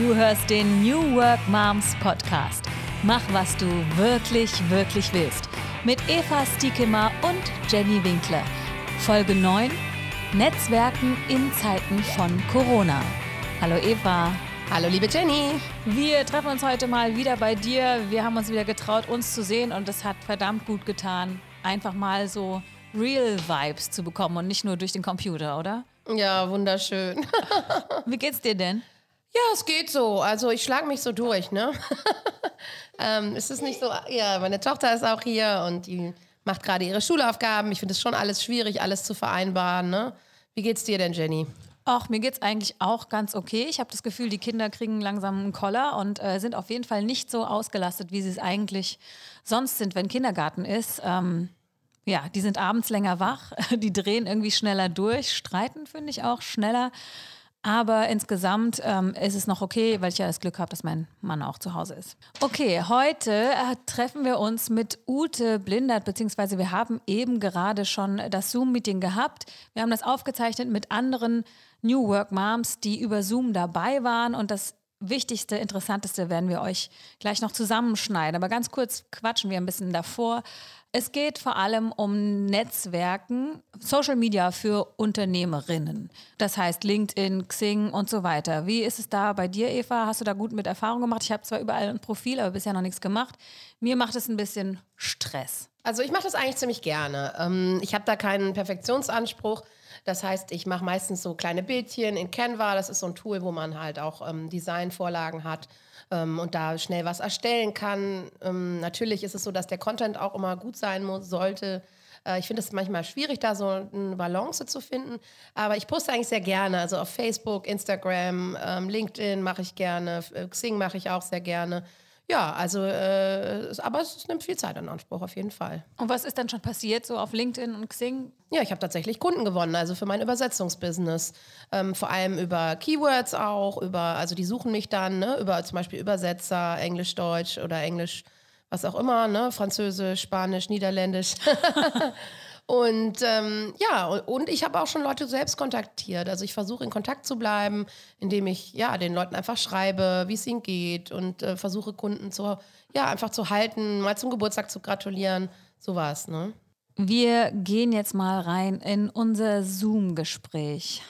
Du hörst den New Work Moms Podcast. Mach, was du wirklich, wirklich willst. Mit Eva Stiekemar und Jenny Winkler. Folge 9: Netzwerken in Zeiten von Corona. Hallo Eva. Hallo liebe Jenny. Wir treffen uns heute mal wieder bei dir. Wir haben uns wieder getraut, uns zu sehen und es hat verdammt gut getan, einfach mal so Real Vibes zu bekommen und nicht nur durch den Computer, oder? Ja, wunderschön. Wie geht's dir denn? Ja, es geht so. Also ich schlage mich so durch, ne? ähm, ist es nicht so, ja, meine Tochter ist auch hier und die macht gerade ihre Schulaufgaben. Ich finde es schon alles schwierig, alles zu vereinbaren, ne? Wie geht's dir denn, Jenny? Ach, mir geht's eigentlich auch ganz okay. Ich habe das Gefühl, die Kinder kriegen langsam einen Koller und äh, sind auf jeden Fall nicht so ausgelastet, wie sie es eigentlich sonst sind, wenn Kindergarten ist. Ähm, ja, die sind abends länger wach, die drehen irgendwie schneller durch, streiten finde ich auch schneller. Aber insgesamt ähm, ist es noch okay, weil ich ja das Glück habe, dass mein Mann auch zu Hause ist. Okay, heute äh, treffen wir uns mit Ute Blindert, beziehungsweise wir haben eben gerade schon das Zoom-Meeting gehabt. Wir haben das aufgezeichnet mit anderen New Work Moms, die über Zoom dabei waren. Und das Wichtigste, Interessanteste werden wir euch gleich noch zusammenschneiden. Aber ganz kurz quatschen wir ein bisschen davor. Es geht vor allem um Netzwerken, Social Media für Unternehmerinnen. Das heißt LinkedIn, Xing und so weiter. Wie ist es da bei dir, Eva? Hast du da gut mit Erfahrung gemacht? Ich habe zwar überall ein Profil, aber bisher noch nichts gemacht. Mir macht es ein bisschen Stress. Also ich mache das eigentlich ziemlich gerne. Ähm, ich habe da keinen Perfektionsanspruch. Das heißt, ich mache meistens so kleine Bildchen in Canva. Das ist so ein Tool, wo man halt auch ähm, Designvorlagen hat ähm, und da schnell was erstellen kann. Ähm, natürlich ist es so, dass der Content auch immer gut sein muss, sollte. Äh, ich finde es manchmal schwierig, da so eine Balance zu finden. Aber ich poste eigentlich sehr gerne. Also auf Facebook, Instagram, ähm, LinkedIn mache ich gerne, Xing mache ich auch sehr gerne. Ja, also, äh, aber es nimmt viel Zeit in Anspruch, auf jeden Fall. Und was ist dann schon passiert, so auf LinkedIn und Xing? Ja, ich habe tatsächlich Kunden gewonnen, also für mein Übersetzungsbusiness. Ähm, vor allem über Keywords auch, über, also die suchen mich dann, ne, über zum Beispiel Übersetzer, Englisch, Deutsch oder Englisch, was auch immer, ne, Französisch, Spanisch, Niederländisch. Und ähm, ja, und ich habe auch schon Leute selbst kontaktiert. Also ich versuche in Kontakt zu bleiben, indem ich ja den Leuten einfach schreibe, wie es ihnen geht und äh, versuche Kunden zu ja einfach zu halten, mal zum Geburtstag zu gratulieren, sowas. Ne? Wir gehen jetzt mal rein in unser Zoom-Gespräch.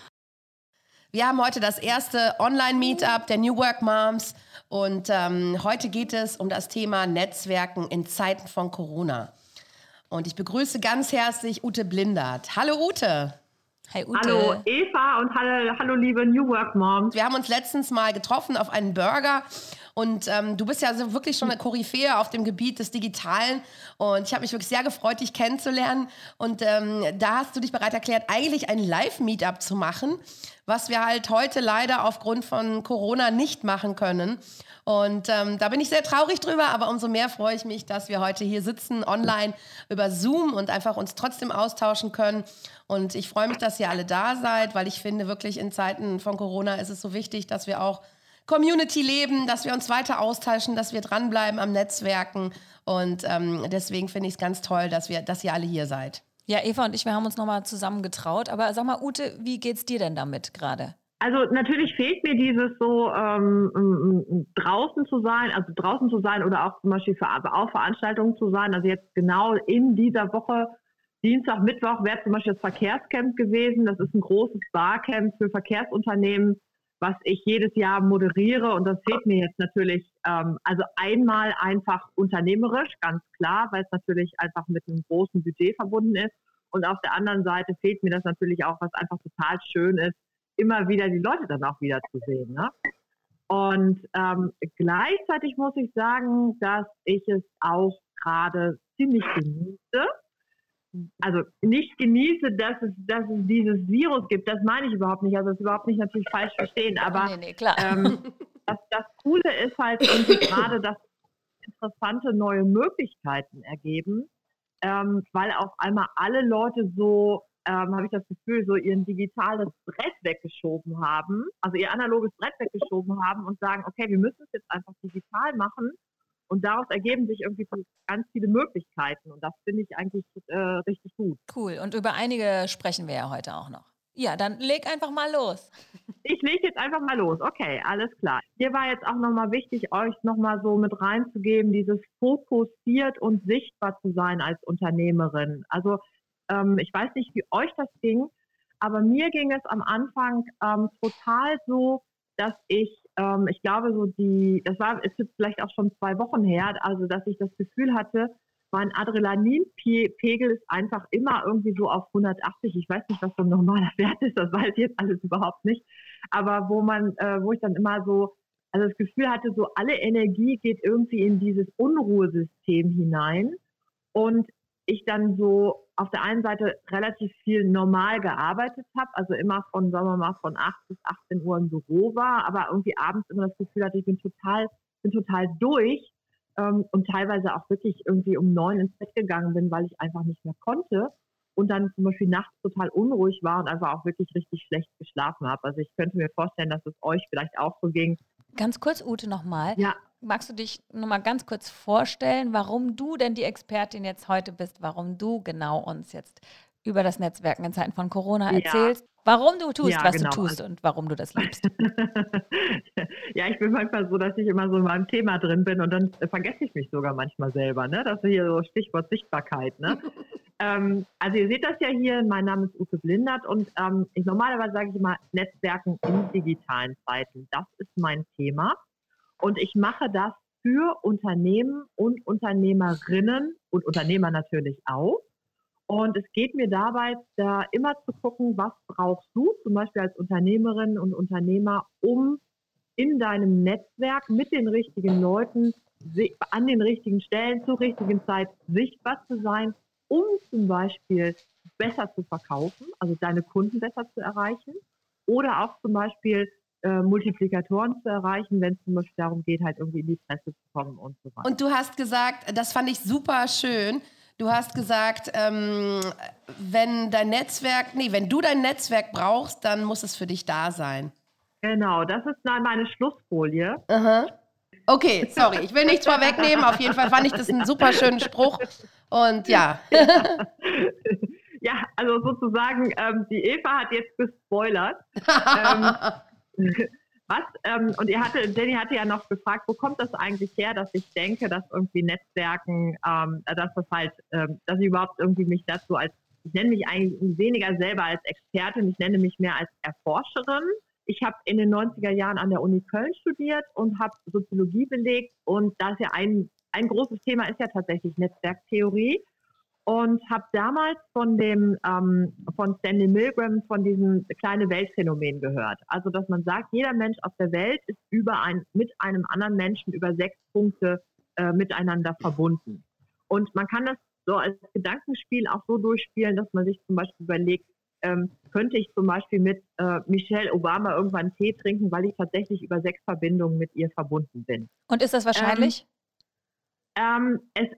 Wir haben heute das erste Online-Meetup der New Work Moms und ähm, heute geht es um das Thema Netzwerken in Zeiten von Corona. Und ich begrüße ganz herzlich Ute Blindert. Hallo Ute. Hi Ute. Hallo Eva und hallo, hallo liebe New Work Moms. Wir haben uns letztens mal getroffen auf einen Burger und ähm, du bist ja so wirklich schon eine Koryphäe auf dem Gebiet des Digitalen und ich habe mich wirklich sehr gefreut, dich kennenzulernen und ähm, da hast du dich bereit erklärt, eigentlich ein Live-Meetup zu machen, was wir halt heute leider aufgrund von Corona nicht machen können. Und ähm, da bin ich sehr traurig drüber, aber umso mehr freue ich mich, dass wir heute hier sitzen, online über Zoom und einfach uns trotzdem austauschen können. Und ich freue mich, dass ihr alle da seid, weil ich finde, wirklich in Zeiten von Corona ist es so wichtig, dass wir auch Community leben, dass wir uns weiter austauschen, dass wir dranbleiben am Netzwerken. Und ähm, deswegen finde ich es ganz toll, dass, wir, dass ihr alle hier seid. Ja, Eva und ich, wir haben uns nochmal zusammen getraut. Aber sag mal, Ute, wie geht's dir denn damit gerade? Also natürlich fehlt mir dieses so ähm, draußen zu sein, also draußen zu sein oder auch zum Beispiel für auch Veranstaltungen zu sein. Also jetzt genau in dieser Woche, Dienstag, Mittwoch wäre zum Beispiel das Verkehrscamp gewesen. Das ist ein großes Barcamp für Verkehrsunternehmen, was ich jedes Jahr moderiere und das fehlt mir jetzt natürlich, ähm, also einmal einfach unternehmerisch, ganz klar, weil es natürlich einfach mit einem großen Budget verbunden ist. Und auf der anderen Seite fehlt mir das natürlich auch, was einfach total schön ist, immer wieder die Leute dann auch wieder zu sehen. Ne? Und ähm, gleichzeitig muss ich sagen, dass ich es auch gerade ziemlich genieße. Also nicht genieße, dass es, dass es dieses Virus gibt, das meine ich überhaupt nicht. Also das ist überhaupt nicht natürlich falsch verstehen, aber nee, nee, ähm, das, das Coole ist halt gerade, dass interessante neue Möglichkeiten ergeben, ähm, weil auf einmal alle Leute so ähm, habe ich das Gefühl, so ihr digitales Brett weggeschoben haben, also ihr analoges Brett weggeschoben haben und sagen, okay, wir müssen es jetzt einfach digital machen. Und daraus ergeben sich irgendwie ganz viele Möglichkeiten. Und das finde ich eigentlich äh, richtig gut. Cool. Und über einige sprechen wir ja heute auch noch. Ja, dann leg einfach mal los. ich lege jetzt einfach mal los. Okay, alles klar. Hier war jetzt auch nochmal wichtig, euch nochmal so mit reinzugeben, dieses fokussiert und sichtbar zu sein als Unternehmerin. Also ähm, ich weiß nicht, wie euch das ging, aber mir ging es am Anfang ähm, total so, dass ich, ähm, ich glaube, so die, das war, ist jetzt vielleicht auch schon zwei Wochen her, also dass ich das Gefühl hatte, mein Adrenalinpegel ist einfach immer irgendwie so auf 180. Ich weiß nicht, was so ein normaler Wert ist, das weiß ich jetzt alles überhaupt nicht. Aber wo man, äh, wo ich dann immer so, also das Gefühl hatte, so alle Energie geht irgendwie in dieses Unruhesystem hinein. Und ich dann so auf der einen Seite relativ viel normal gearbeitet habe, also immer von, sagen wir mal, von 8 bis 18 Uhr im Büro war, aber irgendwie abends immer das Gefühl hatte, ich bin total, bin total durch ähm, und teilweise auch wirklich irgendwie um neun ins Bett gegangen bin, weil ich einfach nicht mehr konnte und dann zum Beispiel nachts total unruhig war und einfach auch wirklich richtig schlecht geschlafen habe. Also ich könnte mir vorstellen, dass es euch vielleicht auch so ging. Ganz kurz, Ute, nochmal. Ja. Magst du dich nochmal ganz kurz vorstellen, warum du denn die Expertin jetzt heute bist, warum du genau uns jetzt über das Netzwerken in Zeiten von Corona erzählst? Ja. Warum du tust, ja, was genau. du tust und warum du das liebst. ja, ich bin manchmal so, dass ich immer so in meinem Thema drin bin und dann vergesse ich mich sogar manchmal selber. Ne? Das ist hier so Stichwort Sichtbarkeit. Ne? ähm, also ihr seht das ja hier, mein Name ist Ute Blindert und ähm, ich, normalerweise sage ich immer Netzwerken in digitalen Zeiten. Das ist mein Thema und ich mache das für Unternehmen und Unternehmerinnen und Unternehmer natürlich auch. Und es geht mir dabei, da immer zu gucken, was brauchst du, zum Beispiel als Unternehmerin und Unternehmer, um in deinem Netzwerk mit den richtigen Leuten an den richtigen Stellen zur richtigen Zeit sichtbar zu sein, um zum Beispiel besser zu verkaufen, also deine Kunden besser zu erreichen. Oder auch zum Beispiel äh, Multiplikatoren zu erreichen, wenn es zum Beispiel darum geht, halt irgendwie in die Presse zu kommen und so weiter. Und du hast gesagt, das fand ich super schön, Du hast gesagt, ähm, wenn dein Netzwerk, nee, wenn du dein Netzwerk brauchst, dann muss es für dich da sein. Genau, das ist meine Schlussfolie. Aha. Okay, sorry, ich will nichts vorwegnehmen. Auf jeden Fall fand ich das einen super schönen Spruch. Und ja. Ja, also sozusagen, ähm, die Eva hat jetzt gespoilert. ähm, was, ähm, und ihr hatte, Jenny hatte ja noch gefragt, wo kommt das eigentlich her, dass ich denke, dass irgendwie Netzwerken, ähm, dass das halt, ähm, dass ich überhaupt irgendwie mich dazu als, ich nenne mich eigentlich weniger selber als Expertin, ich nenne mich mehr als Erforscherin. Ich habe in den 90er Jahren an der Uni Köln studiert und habe Soziologie belegt und da ist ja ein, ein großes Thema ist ja tatsächlich Netzwerktheorie und habe damals von dem ähm, von Stanley Milgram von diesem kleine Weltphänomen gehört. Also dass man sagt, jeder Mensch auf der Welt ist über ein mit einem anderen Menschen über sechs Punkte äh, miteinander verbunden. Und man kann das so als Gedankenspiel auch so durchspielen, dass man sich zum Beispiel überlegt, ähm, könnte ich zum Beispiel mit äh, Michelle Obama irgendwann Tee trinken, weil ich tatsächlich über sechs Verbindungen mit ihr verbunden bin. Und ist das wahrscheinlich? Ähm, ähm, es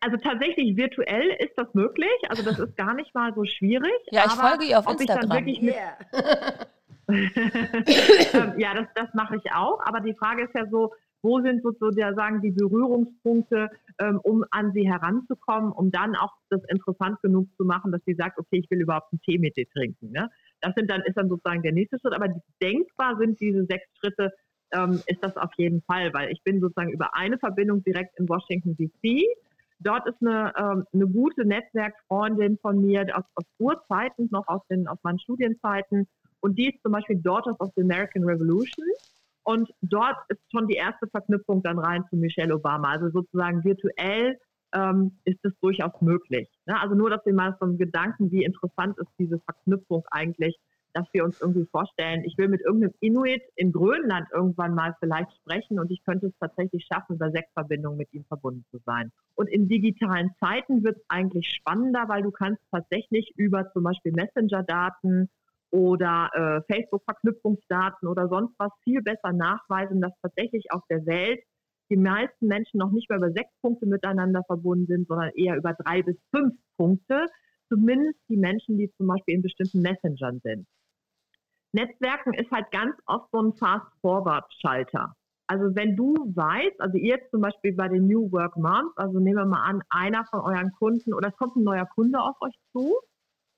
also tatsächlich virtuell ist das möglich. Also das ist gar nicht mal so schwierig. Ja, ich folge ihr auf Instagram. Yeah. Ähm, ja, das, das mache ich auch. Aber die Frage ist ja so, wo sind sozusagen die Berührungspunkte, ähm, um an sie heranzukommen, um dann auch das interessant genug zu machen, dass sie sagt, okay, ich will überhaupt einen Tee mit dir trinken. Ne? Das sind dann, ist dann sozusagen der nächste Schritt. Aber denkbar sind diese sechs Schritte, ähm, ist das auf jeden Fall, weil ich bin sozusagen über eine Verbindung direkt in Washington DC Dort ist eine, ähm, eine gute Netzwerkfreundin von mir aus, aus Urzeiten, noch aus, den, aus meinen Studienzeiten. Und die ist zum Beispiel Daughters of the American Revolution. Und dort ist schon die erste Verknüpfung dann rein zu Michelle Obama. Also sozusagen virtuell ähm, ist es durchaus möglich. Ne? Also nur, dass wir mal so einen Gedanken, wie interessant ist diese Verknüpfung eigentlich dass wir uns irgendwie vorstellen, ich will mit irgendeinem Inuit in Grönland irgendwann mal vielleicht sprechen und ich könnte es tatsächlich schaffen, über Sexverbindungen mit ihm verbunden zu sein. Und in digitalen Zeiten wird es eigentlich spannender, weil du kannst tatsächlich über zum Beispiel Messenger-Daten oder äh, Facebook-Verknüpfungsdaten oder sonst was viel besser nachweisen, dass tatsächlich auf der Welt die meisten Menschen noch nicht mehr über sechs Punkte miteinander verbunden sind, sondern eher über drei bis fünf Punkte. Zumindest die Menschen, die zum Beispiel in bestimmten Messengern sind. Netzwerken ist halt ganz oft so ein Fast-Forward-Schalter. Also wenn du weißt, also ihr zum Beispiel bei den New Work Moms, also nehmen wir mal an, einer von euren Kunden oder es kommt ein neuer Kunde auf euch zu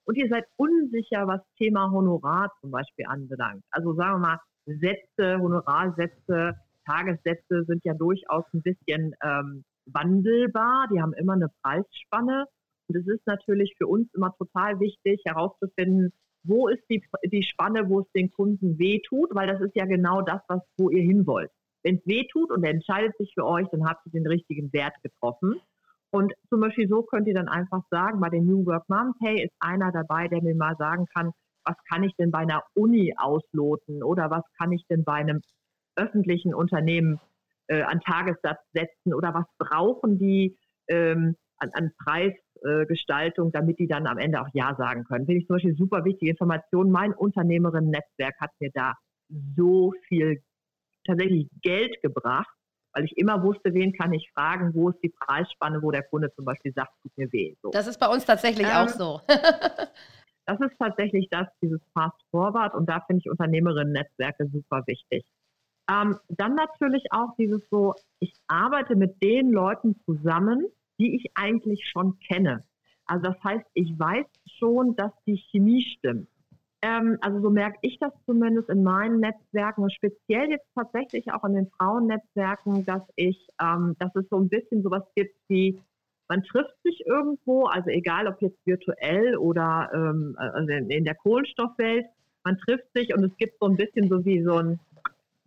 und ihr seid unsicher, was Thema Honorar zum Beispiel anbelangt. Also sagen wir mal, Sätze, Honorarsätze, Tagessätze sind ja durchaus ein bisschen ähm, wandelbar. Die haben immer eine Preisspanne. Und es ist natürlich für uns immer total wichtig herauszufinden, wo ist die, die Spanne, wo es den Kunden wehtut, weil das ist ja genau das, was, wo ihr hin wollt. Wenn es wehtut und er entscheidet sich für euch, dann habt ihr den richtigen Wert getroffen. Und zum Beispiel so könnt ihr dann einfach sagen, bei den New Work Moms, hey, ist einer dabei, der mir mal sagen kann, was kann ich denn bei einer Uni ausloten oder was kann ich denn bei einem öffentlichen Unternehmen äh, an Tagessatz setzen oder was brauchen die ähm, an, an Preisgestaltung, äh, damit die dann am Ende auch Ja sagen können. Finde ich zum Beispiel super wichtige Information. Mein Unternehmerinnen-Netzwerk hat mir da so viel tatsächlich Geld gebracht, weil ich immer wusste, wen kann ich fragen, wo ist die Preisspanne, wo der Kunde zum Beispiel sagt, tut mir weh. So. Das ist bei uns tatsächlich ähm, auch so. das ist tatsächlich das, dieses Fast Forward und da finde ich Unternehmerinnen-Netzwerke super wichtig. Ähm, dann natürlich auch dieses so, ich arbeite mit den Leuten zusammen, die ich eigentlich schon kenne. Also das heißt, ich weiß schon, dass die Chemie stimmt. Ähm, also so merke ich das zumindest in meinen Netzwerken, speziell jetzt tatsächlich auch in den Frauennetzwerken, dass ich, ähm, dass es so ein bisschen sowas gibt wie, man trifft sich irgendwo, also egal ob jetzt virtuell oder ähm, also in der Kohlenstoffwelt, man trifft sich und es gibt so ein bisschen so wie so ein,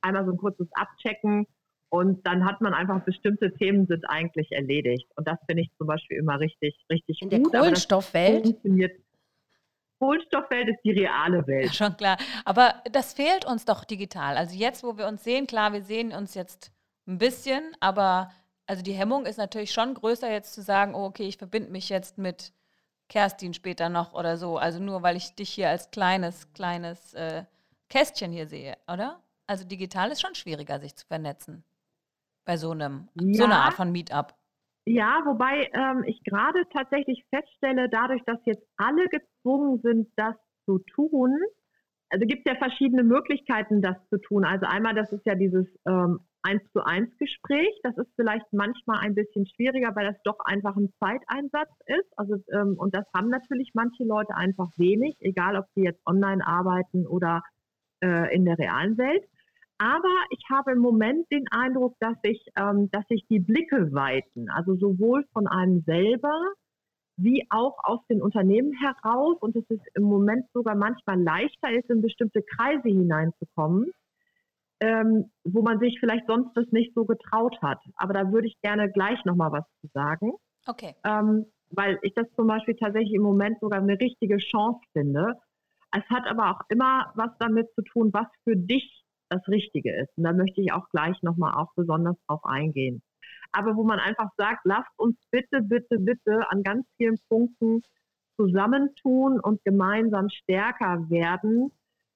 einmal so ein kurzes Abchecken und dann hat man einfach bestimmte Themen sind eigentlich erledigt. Und das finde ich zum Beispiel immer richtig, richtig in gut. In der Kohlenstoffwelt? Kohlenstoffwelt ist die reale Welt. Ja, schon klar. Aber das fehlt uns doch digital. Also jetzt, wo wir uns sehen, klar, wir sehen uns jetzt ein bisschen, aber also die Hemmung ist natürlich schon größer, jetzt zu sagen, oh, okay, ich verbinde mich jetzt mit Kerstin später noch oder so. Also nur, weil ich dich hier als kleines, kleines äh, Kästchen hier sehe, oder? Also digital ist schon schwieriger, sich zu vernetzen. Bei so einem, ja. so einer Art von Meetup. Ja, wobei ähm, ich gerade tatsächlich feststelle, dadurch, dass jetzt alle gezwungen sind, das zu tun, also gibt es ja verschiedene Möglichkeiten, das zu tun. Also einmal, das ist ja dieses ähm, eins zu eins Gespräch. Das ist vielleicht manchmal ein bisschen schwieriger, weil das doch einfach ein Zeiteinsatz ist. Also ähm, und das haben natürlich manche Leute einfach wenig, egal ob sie jetzt online arbeiten oder äh, in der realen Welt. Aber ich habe im Moment den Eindruck, dass sich, ähm, dass sich die Blicke weiten, also sowohl von einem selber wie auch aus den Unternehmen heraus und es ist im Moment sogar manchmal leichter ist, in bestimmte Kreise hineinzukommen, ähm, wo man sich vielleicht sonst das nicht so getraut hat. Aber da würde ich gerne gleich nochmal was zu sagen. Okay. Ähm, weil ich das zum Beispiel tatsächlich im Moment sogar eine richtige Chance finde. Es hat aber auch immer was damit zu tun, was für dich das Richtige ist. Und da möchte ich auch gleich nochmal auch besonders drauf eingehen. Aber wo man einfach sagt, lasst uns bitte, bitte, bitte an ganz vielen Punkten zusammentun und gemeinsam stärker werden.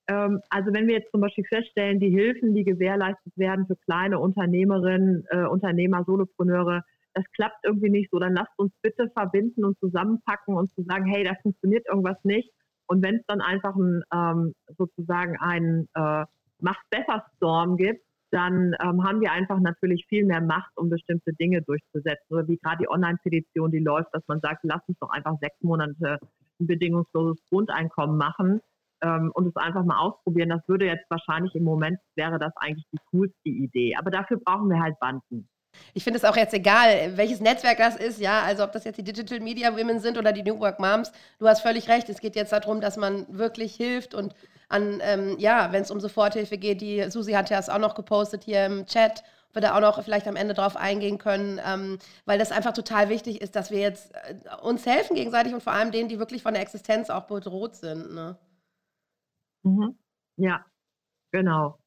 Ähm, also wenn wir jetzt zum Beispiel feststellen, die Hilfen, die gewährleistet werden für kleine Unternehmerinnen, äh, Unternehmer, Solopreneure, das klappt irgendwie nicht so, dann lasst uns bitte verbinden und zusammenpacken und zu sagen, hey, da funktioniert irgendwas nicht. Und wenn es dann einfach ein, ähm, sozusagen ein äh, Macht besser Storm gibt, dann ähm, haben wir einfach natürlich viel mehr Macht, um bestimmte Dinge durchzusetzen. Oder wie gerade die Online-Petition, die läuft, dass man sagt, lass uns doch einfach sechs Monate ein bedingungsloses Grundeinkommen machen ähm, und es einfach mal ausprobieren. Das würde jetzt wahrscheinlich im Moment, wäre das eigentlich die coolste Idee. Aber dafür brauchen wir halt Banden. Ich finde es auch jetzt egal, welches Netzwerk das ist, ja, also ob das jetzt die Digital Media Women sind oder die New Work Moms. Du hast völlig recht, es geht jetzt darum, dass man wirklich hilft und an, ähm, ja, wenn es um Soforthilfe geht, die Susi hat ja es auch noch gepostet hier im Chat, wir da auch noch vielleicht am Ende drauf eingehen können, ähm, weil das einfach total wichtig ist, dass wir jetzt äh, uns helfen gegenseitig und vor allem denen, die wirklich von der Existenz auch bedroht sind. Ne? Mhm. Ja, genau.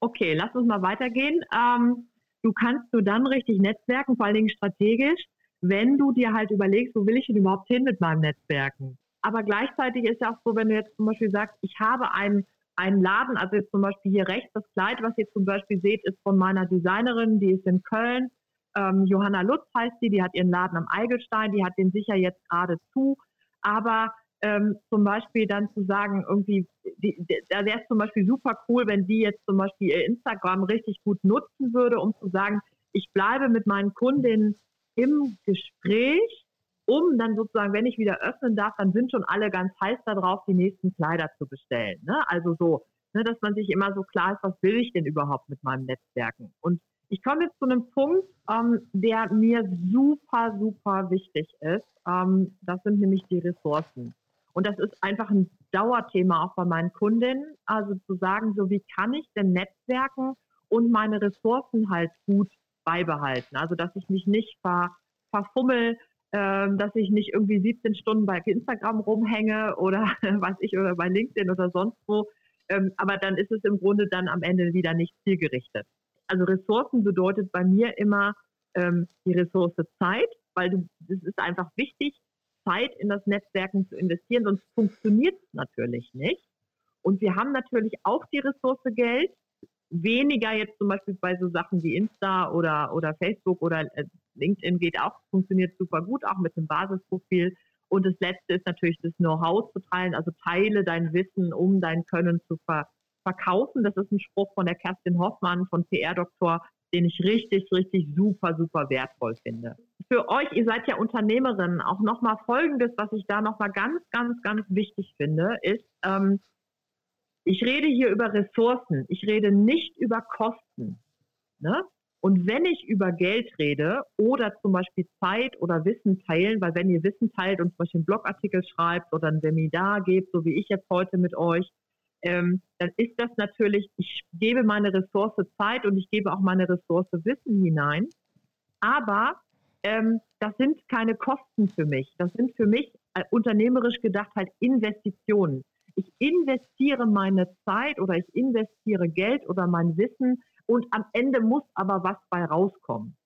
Okay, lass uns mal weitergehen. Ähm, du kannst du dann richtig netzwerken, vor allen Dingen strategisch, wenn du dir halt überlegst, wo will ich denn überhaupt hin mit meinem Netzwerken? Aber gleichzeitig ist ja auch so, wenn du jetzt zum Beispiel sagst, ich habe einen, einen Laden, also jetzt zum Beispiel hier rechts, das Kleid, was ihr zum Beispiel seht, ist von meiner Designerin, die ist in Köln. Ähm, Johanna Lutz heißt die, die hat ihren Laden am Eigelstein, die hat den sicher jetzt gerade zu. Aber ähm, zum Beispiel dann zu sagen, irgendwie, die, die, da wäre es zum Beispiel super cool, wenn die jetzt zum Beispiel ihr Instagram richtig gut nutzen würde, um zu sagen, ich bleibe mit meinen Kundinnen im Gespräch um dann sozusagen, wenn ich wieder öffnen darf, dann sind schon alle ganz heiß darauf, die nächsten Kleider zu bestellen. Ne? Also so, ne, dass man sich immer so klar ist, was will ich denn überhaupt mit meinem Netzwerken? Und ich komme jetzt zu einem Punkt, ähm, der mir super, super wichtig ist. Ähm, das sind nämlich die Ressourcen. Und das ist einfach ein Dauerthema auch bei meinen Kundinnen. Also zu sagen, so wie kann ich denn Netzwerken und meine Ressourcen halt gut beibehalten? Also dass ich mich nicht ver, verfummel, ähm, dass ich nicht irgendwie 17 Stunden bei Instagram rumhänge oder weiß ich oder bei LinkedIn oder sonst wo. Ähm, aber dann ist es im Grunde dann am Ende wieder nicht zielgerichtet. Also Ressourcen bedeutet bei mir immer ähm, die Ressource Zeit, weil es ist einfach wichtig, Zeit in das Netzwerken zu investieren, sonst funktioniert es natürlich nicht. Und wir haben natürlich auch die Ressource Geld, weniger jetzt zum Beispiel bei so Sachen wie Insta oder, oder Facebook oder äh, LinkedIn geht auch, funktioniert super gut, auch mit dem Basisprofil. Und das Letzte ist natürlich das Know-how zu teilen, also teile dein Wissen, um dein Können zu ver verkaufen. Das ist ein Spruch von der Kerstin Hoffmann von PR-Doktor, den ich richtig, richtig super, super wertvoll finde. Für euch, ihr seid ja Unternehmerinnen, auch nochmal Folgendes, was ich da nochmal ganz, ganz, ganz wichtig finde, ist, ähm, ich rede hier über Ressourcen, ich rede nicht über Kosten. Ne? Und wenn ich über Geld rede oder zum Beispiel Zeit oder Wissen teilen, weil wenn ihr Wissen teilt und zum Beispiel einen Blogartikel schreibt oder ein Seminar gebt, so wie ich jetzt heute mit euch, ähm, dann ist das natürlich, ich gebe meine Ressource Zeit und ich gebe auch meine Ressource Wissen hinein. Aber ähm, das sind keine Kosten für mich. Das sind für mich äh, unternehmerisch gedacht halt Investitionen. Ich investiere meine Zeit oder ich investiere Geld oder mein Wissen und am Ende muss aber was bei rauskommen.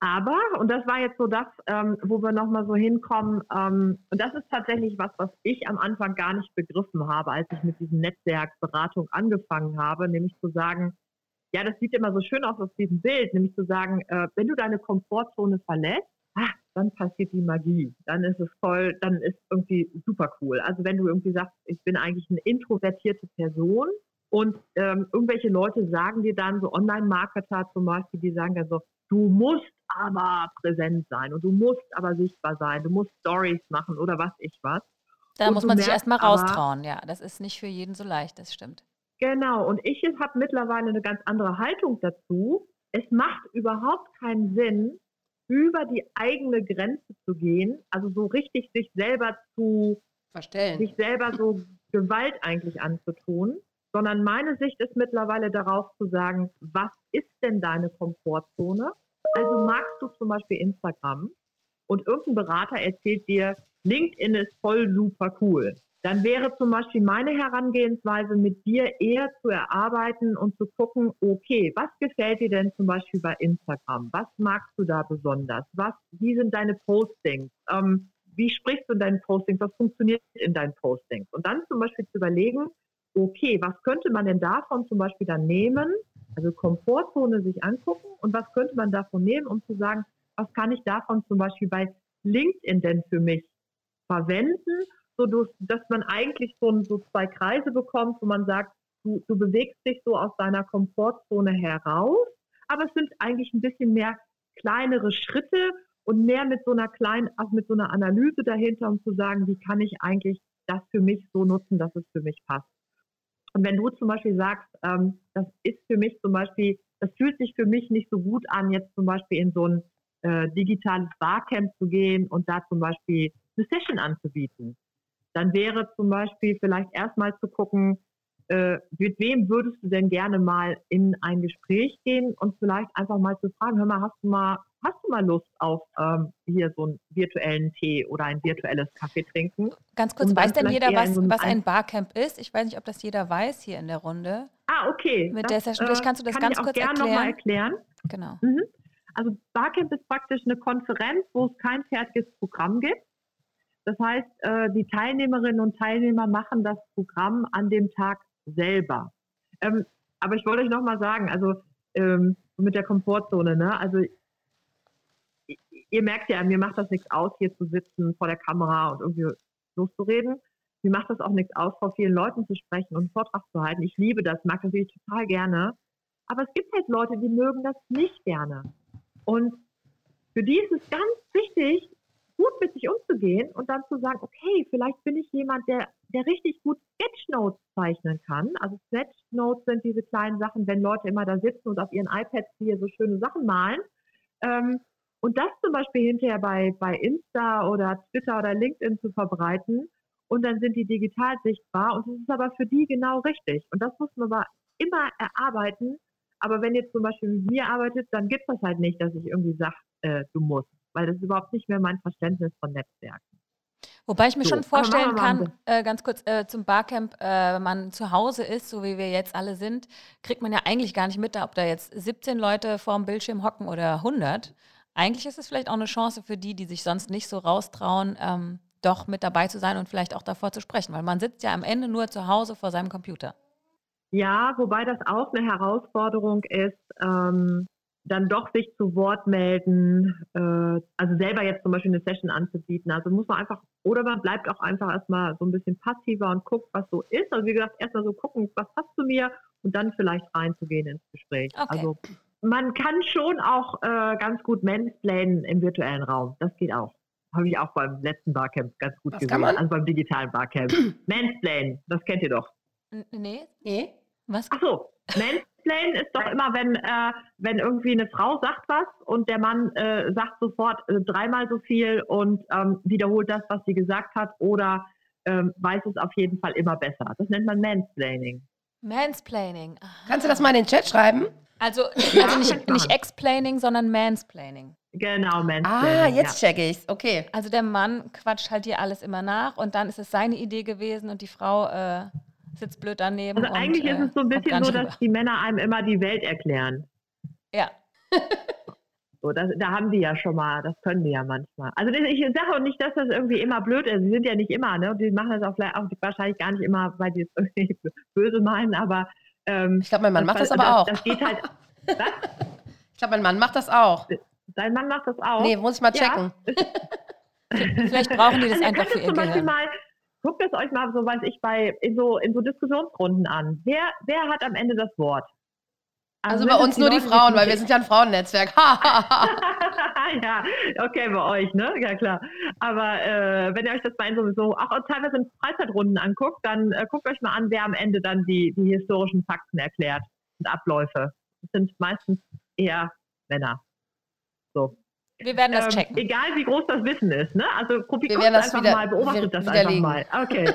Aber, und das war jetzt so das, ähm, wo wir nochmal so hinkommen, ähm, und das ist tatsächlich was, was ich am Anfang gar nicht begriffen habe, als ich mit diesem Netzwerkberatung angefangen habe, nämlich zu sagen, ja, das sieht immer so schön aus auf diesem Bild, nämlich zu sagen, äh, wenn du deine Komfortzone verlässt, ach, dann passiert die Magie. Dann ist es voll, dann ist irgendwie super cool. Also wenn du irgendwie sagst, ich bin eigentlich eine introvertierte Person und ähm, irgendwelche Leute sagen dir dann, so Online-Marketer zum Beispiel, die sagen dann so, du musst aber präsent sein und du musst aber sichtbar sein, du musst Stories machen oder was ich was. Da und muss man sich erstmal raustrauen, ja. Das ist nicht für jeden so leicht, das stimmt. Genau, und ich habe mittlerweile eine ganz andere Haltung dazu. Es macht überhaupt keinen Sinn, über die eigene Grenze zu gehen, also so richtig sich selber zu verstellen, sich selber so Gewalt eigentlich anzutun, sondern meine Sicht ist mittlerweile darauf zu sagen, was ist denn deine Komfortzone? Also magst du zum Beispiel Instagram und irgendein Berater erzählt dir, LinkedIn ist voll super cool. Dann wäre zum Beispiel meine Herangehensweise mit dir eher zu erarbeiten und zu gucken, okay, was gefällt dir denn zum Beispiel bei Instagram? Was magst du da besonders? Was, wie sind deine Postings? Ähm, wie sprichst du in deinen Postings? Was funktioniert in deinen Postings? Und dann zum Beispiel zu überlegen, okay, was könnte man denn davon zum Beispiel dann nehmen? Also Komfortzone sich angucken und was könnte man davon nehmen, um zu sagen, was kann ich davon zum Beispiel bei LinkedIn denn für mich verwenden, so dass man eigentlich so, so zwei Kreise bekommt, wo man sagt, du, du bewegst dich so aus deiner Komfortzone heraus, aber es sind eigentlich ein bisschen mehr kleinere Schritte und mehr mit so einer kleinen, auch mit so einer Analyse dahinter, um zu sagen, wie kann ich eigentlich das für mich so nutzen, dass es für mich passt. Und wenn du zum Beispiel sagst, ähm, das ist für mich zum Beispiel, das fühlt sich für mich nicht so gut an, jetzt zum Beispiel in so ein äh, digitales Barcamp zu gehen und da zum Beispiel eine Session anzubieten, dann wäre zum Beispiel vielleicht erstmal zu gucken, äh, mit wem würdest du denn gerne mal in ein Gespräch gehen und vielleicht einfach mal zu fragen, hör mal, hast du mal Hast du mal Lust auf ähm, hier so einen virtuellen Tee oder ein virtuelles Kaffee trinken? Ganz kurz, weiß denn jeder, was, so was ein Barcamp ist? Ich weiß nicht, ob das jeder weiß hier in der Runde. Ah, okay. Mit das, der Session. Vielleicht kannst du das kann ganz ich auch kurz gern erklären. Noch mal erklären. Genau. Mhm. Also Barcamp ist praktisch eine Konferenz, wo es kein fertiges Programm gibt. Das heißt, äh, die Teilnehmerinnen und Teilnehmer machen das Programm an dem Tag selber. Ähm, aber ich wollte euch noch mal sagen, also ähm, mit der Komfortzone, ne? Also ihr merkt ja, mir macht das nichts aus, hier zu sitzen vor der Kamera und irgendwie loszureden. Mir macht das auch nichts aus, vor vielen Leuten zu sprechen und einen Vortrag zu halten. Ich liebe das, mag das wirklich total gerne. Aber es gibt halt Leute, die mögen das nicht gerne. Und für die ist es ganz wichtig, gut mit sich umzugehen und dann zu sagen, okay, vielleicht bin ich jemand, der, der richtig gut Sketchnotes zeichnen kann. Also Sketchnotes sind diese kleinen Sachen, wenn Leute immer da sitzen und auf ihren iPads hier so schöne Sachen malen. Ähm, und das zum Beispiel hinterher bei, bei Insta oder Twitter oder LinkedIn zu verbreiten und dann sind die digital sichtbar und das ist aber für die genau richtig. Und das muss man aber immer erarbeiten. Aber wenn ihr zum Beispiel mit mir arbeitet, dann gibt es das halt nicht, dass ich irgendwie sage, äh, du musst weil das ist überhaupt nicht mehr mein Verständnis von Netzwerken. Wobei ich mir so, schon vorstellen kann, äh, ganz kurz äh, zum Barcamp, äh, wenn man zu Hause ist, so wie wir jetzt alle sind, kriegt man ja eigentlich gar nicht mit, ob da jetzt 17 Leute vorm Bildschirm hocken oder 100. Eigentlich ist es vielleicht auch eine Chance für die, die sich sonst nicht so raustrauen, ähm, doch mit dabei zu sein und vielleicht auch davor zu sprechen, weil man sitzt ja am Ende nur zu Hause vor seinem Computer. Ja, wobei das auch eine Herausforderung ist, ähm, dann doch sich zu Wort melden, äh, also selber jetzt zum Beispiel eine Session anzubieten. Also muss man einfach, oder man bleibt auch einfach erstmal so ein bisschen passiver und guckt, was so ist. Also wie gesagt, erstmal so gucken, was passt zu mir und dann vielleicht reinzugehen ins Gespräch. Okay. Also man kann schon auch äh, ganz gut mansplainen im virtuellen Raum. Das geht auch. Habe ich auch beim letzten Barcamp ganz gut was gesehen. Also beim digitalen Barcamp. mansplainen, das kennt ihr doch. N nee. Nee. Was? Ach so, Mansplain ist doch immer, wenn, äh, wenn irgendwie eine Frau sagt was und der Mann äh, sagt sofort äh, dreimal so viel und ähm, wiederholt das, was sie gesagt hat oder ähm, weiß es auf jeden Fall immer besser. Das nennt man Mansplaining. Mansplaining. Aha. Kannst du das mal in den Chat schreiben? Also, also nicht, nicht Explaining, sondern Mansplaining. Genau, Mansplaining. Ah, jetzt ja. check ich's. Okay. Also der Mann quatscht halt hier alles immer nach und dann ist es seine Idee gewesen und die Frau äh, sitzt blöd daneben. Also eigentlich und, ist es so ein bisschen so, dass die Männer einem immer die Welt erklären. Ja. So, das, da haben die ja schon mal, das können die ja manchmal. Also ich sage auch nicht, dass das irgendwie immer blöd ist. Sie sind ja nicht immer, ne? Und die machen das auch, auch wahrscheinlich gar nicht immer, weil die es irgendwie böse meinen, aber ähm, ich glaube, mein Mann macht das aber das, auch. Das geht halt. Was? Ich glaube, mein Mann macht das auch. Dein Mann macht das auch. Nee, muss ich mal checken. Ja. Vielleicht brauchen die das also einfach für ihr Gehirn. Mal, guckt es euch mal so, weiß ich, bei in so, in so Diskussionsrunden an. Wer, wer hat am Ende das Wort? Also, bei uns nur die Frauen, weil wir sind ja ein Frauennetzwerk. ja, okay, bei euch, ne? Ja, klar. Aber äh, wenn ihr euch das mal in so, so auch teilweise in Freizeitrunden anguckt, dann äh, guckt euch mal an, wer am Ende dann die, die historischen Fakten erklärt und Abläufe. Das sind meistens eher Männer. So. Wir werden das ähm, checken. Egal wie groß das Wissen ist, ne? Also probiert das einfach wieder, mal, beobachtet das einfach mal. Okay.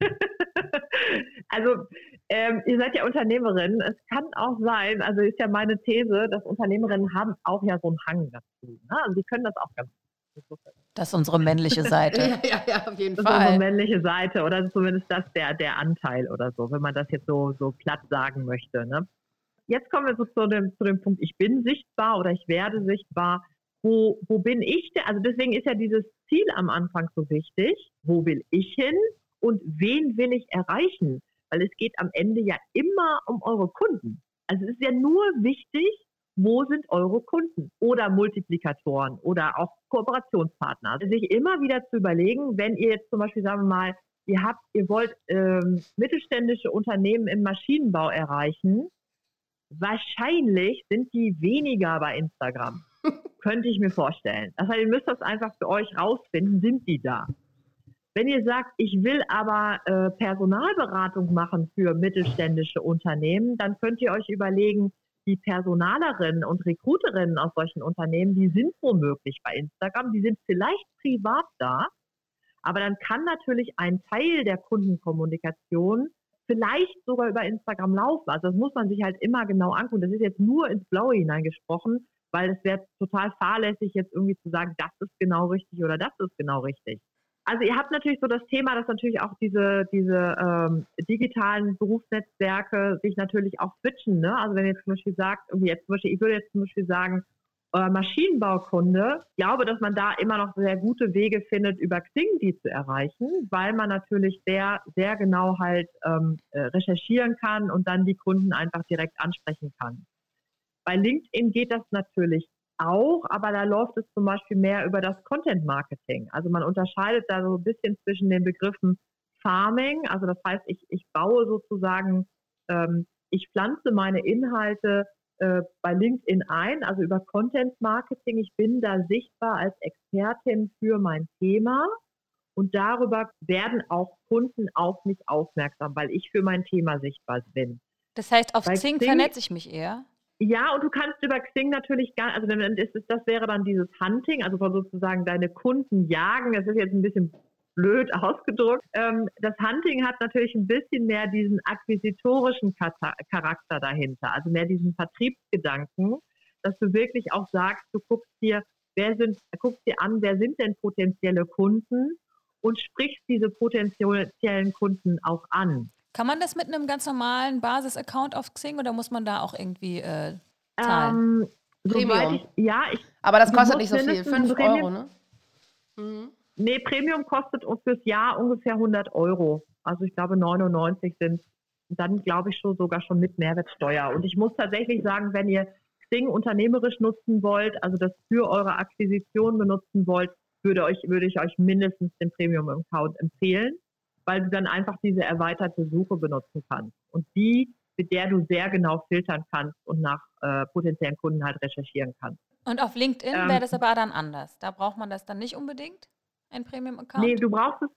also ähm, ihr seid ja Unternehmerin. Es kann auch sein, also ist ja meine These, dass Unternehmerinnen haben auch ja so einen Hang dazu. Ne? Also die können das auch ganz gut. Das ist unsere männliche Seite. ja, ja, ja, auf jeden das Fall. Das ist unsere männliche Seite oder zumindest das der, der Anteil oder so, wenn man das jetzt so, so platt sagen möchte. Ne? jetzt kommen wir so zu dem, zu dem Punkt, ich bin sichtbar oder ich werde sichtbar. Wo, wo bin ich denn? Also deswegen ist ja dieses Ziel am Anfang so wichtig. Wo will ich hin und wen will ich erreichen? Weil es geht am Ende ja immer um eure Kunden. Also es ist ja nur wichtig, wo sind eure Kunden oder Multiplikatoren oder auch Kooperationspartner. Also sich immer wieder zu überlegen, wenn ihr jetzt zum Beispiel, sagen wir mal, ihr habt, ihr wollt ähm, mittelständische Unternehmen im Maschinenbau erreichen, Wahrscheinlich sind die weniger bei Instagram. Könnte ich mir vorstellen. Das heißt, ihr müsst das einfach für euch rausfinden, sind die da? Wenn ihr sagt, ich will aber äh, Personalberatung machen für mittelständische Unternehmen, dann könnt ihr euch überlegen, die Personalerinnen und Recruiterinnen aus solchen Unternehmen, die sind womöglich bei Instagram, die sind vielleicht privat da, aber dann kann natürlich ein Teil der Kundenkommunikation vielleicht sogar über Instagram laufen. Also das muss man sich halt immer genau angucken. Das ist jetzt nur ins Blaue hineingesprochen, weil es wäre total fahrlässig, jetzt irgendwie zu sagen, das ist genau richtig oder das ist genau richtig. Also ihr habt natürlich so das Thema, dass natürlich auch diese, diese ähm, digitalen Berufsnetzwerke sich natürlich auch switchen. Ne? Also wenn ihr zum Beispiel sagt, jetzt zum Beispiel, ich würde jetzt zum Beispiel sagen, äh, Maschinenbaukunde, ich glaube, dass man da immer noch sehr gute Wege findet, über Xing die zu erreichen, weil man natürlich sehr, sehr genau halt ähm, äh, recherchieren kann und dann die Kunden einfach direkt ansprechen kann. Bei LinkedIn geht das natürlich auch, aber da läuft es zum Beispiel mehr über das Content Marketing. Also man unterscheidet da so ein bisschen zwischen den Begriffen Farming, also das heißt, ich, ich baue sozusagen, ähm, ich pflanze meine Inhalte äh, bei LinkedIn ein, also über Content Marketing. Ich bin da sichtbar als Expertin für mein Thema und darüber werden auch Kunden auf mich aufmerksam, weil ich für mein Thema sichtbar bin. Das heißt, auf Xing, Xing vernetze ich mich eher? Ja, und du kannst über Xing natürlich gar, also das, ist, das wäre dann dieses Hunting, also sozusagen deine Kunden jagen. Das ist jetzt ein bisschen blöd ausgedrückt. Ähm, das Hunting hat natürlich ein bisschen mehr diesen akquisitorischen Charakter dahinter, also mehr diesen Vertriebsgedanken, dass du wirklich auch sagst, du guckst dir, wer sind, guckst dir an, wer sind denn potenzielle Kunden und sprichst diese potenziellen Kunden auch an. Kann man das mit einem ganz normalen Basis-Account auf Xing oder muss man da auch irgendwie äh, zahlen? Ähm, Premium. Ich, ja, ich, aber das kostet nicht so viel, 5 Euro, ne? Mhm. Nee, Premium kostet fürs Jahr ungefähr 100 Euro. Also ich glaube 99 sind dann glaube ich schon sogar schon mit Mehrwertsteuer. Und ich muss tatsächlich sagen, wenn ihr Xing unternehmerisch nutzen wollt, also das für eure Akquisition benutzen wollt, würde, euch, würde ich euch mindestens den Premium-Account empfehlen, weil du dann einfach diese erweiterte Suche benutzen kannst. Und die, mit der du sehr genau filtern kannst und nach äh, potenziellen Kunden halt recherchieren kannst. Und auf LinkedIn ähm, wäre das aber dann anders. Da braucht man das dann nicht unbedingt? ein Premium-Account? Nee, du brauchst es,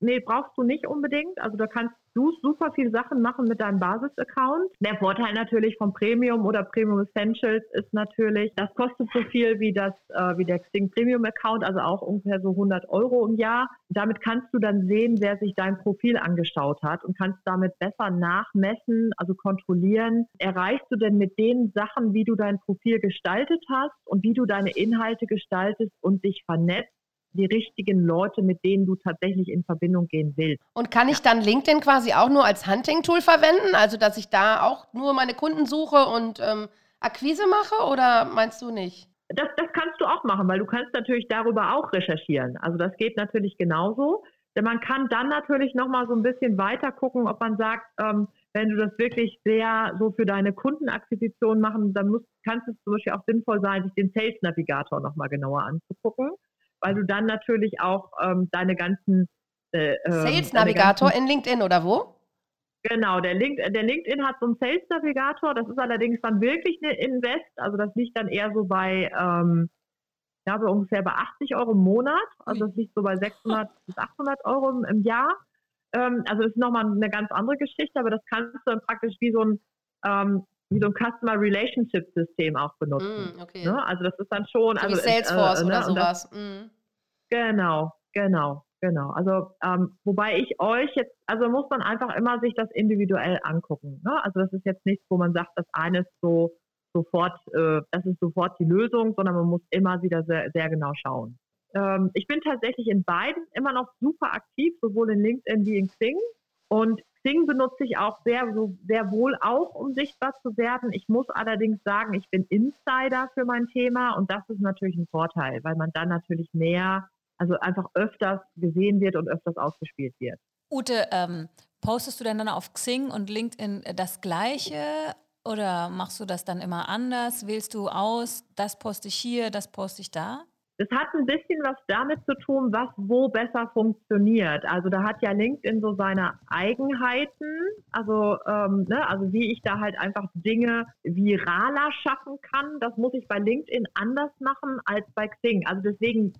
nee, brauchst du nicht unbedingt. Also da kannst du super viele Sachen machen mit deinem Basis-Account. Der Vorteil natürlich vom Premium oder Premium Essentials ist natürlich, das kostet so viel wie das, äh, wie der Xing Premium Account, also auch ungefähr so 100 Euro im Jahr. Damit kannst du dann sehen, wer sich dein Profil angeschaut hat und kannst damit besser nachmessen, also kontrollieren, erreichst du denn mit den Sachen, wie du dein Profil gestaltet hast und wie du deine Inhalte gestaltest und dich vernetzt, die richtigen Leute, mit denen du tatsächlich in Verbindung gehen willst. Und kann ich dann LinkedIn quasi auch nur als Hunting-Tool verwenden? Also, dass ich da auch nur meine Kunden suche und ähm, Akquise mache oder meinst du nicht? Das, das kannst du auch machen, weil du kannst natürlich darüber auch recherchieren. Also das geht natürlich genauso. Denn man kann dann natürlich nochmal so ein bisschen weiter gucken, ob man sagt, ähm, wenn du das wirklich sehr so für deine Kundenakquisition machen, dann muss, kann es zum Beispiel auch sinnvoll sein, sich den Sales Navigator nochmal genauer anzugucken weil du dann natürlich auch ähm, deine ganzen äh, ähm, Sales Navigator in LinkedIn oder wo? Genau, der, Link, der LinkedIn hat so einen Sales Navigator. Das ist allerdings dann wirklich eine Invest. Also das liegt dann eher so bei, ähm, ja, so ungefähr bei 80 Euro im Monat. Also das liegt so bei 600 bis 800 Euro im, im Jahr. Ähm, also das ist nochmal eine ganz andere Geschichte, aber das kannst du dann praktisch wie so ein ähm, wie so ein Customer Relationship System auch benutzen. Mm, okay. ne? Also das ist dann schon. So also, wie Salesforce äh, ne? oder sowas. Das, mm. Genau, genau, genau. Also ähm, wobei ich euch jetzt, also muss man einfach immer sich das individuell angucken. Ne? Also das ist jetzt nichts, wo man sagt, das eine ist so sofort, äh, das ist sofort die Lösung, sondern man muss immer wieder sehr, sehr genau schauen. Ähm, ich bin tatsächlich in beiden immer noch super aktiv, sowohl in LinkedIn wie in Xing. Und Xing benutze ich auch sehr, sehr wohl auch, um sichtbar zu werden. Ich muss allerdings sagen, ich bin Insider für mein Thema und das ist natürlich ein Vorteil, weil man dann natürlich mehr, also einfach öfters gesehen wird und öfters ausgespielt wird. Ute, ähm, postest du denn dann auf Xing und LinkedIn das Gleiche oder machst du das dann immer anders? Wählst du aus, das poste ich hier, das poste ich da? Das hat ein bisschen was damit zu tun, was wo besser funktioniert. Also da hat ja LinkedIn so seine Eigenheiten, also, ähm, ne, also wie ich da halt einfach Dinge viraler schaffen kann, das muss ich bei LinkedIn anders machen als bei Xing. Also deswegen,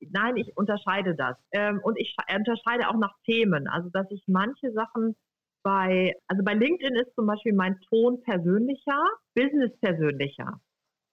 nein, ich unterscheide das. Ähm, und ich unterscheide auch nach Themen, also dass ich manche Sachen bei, also bei LinkedIn ist zum Beispiel mein Ton persönlicher, Business persönlicher.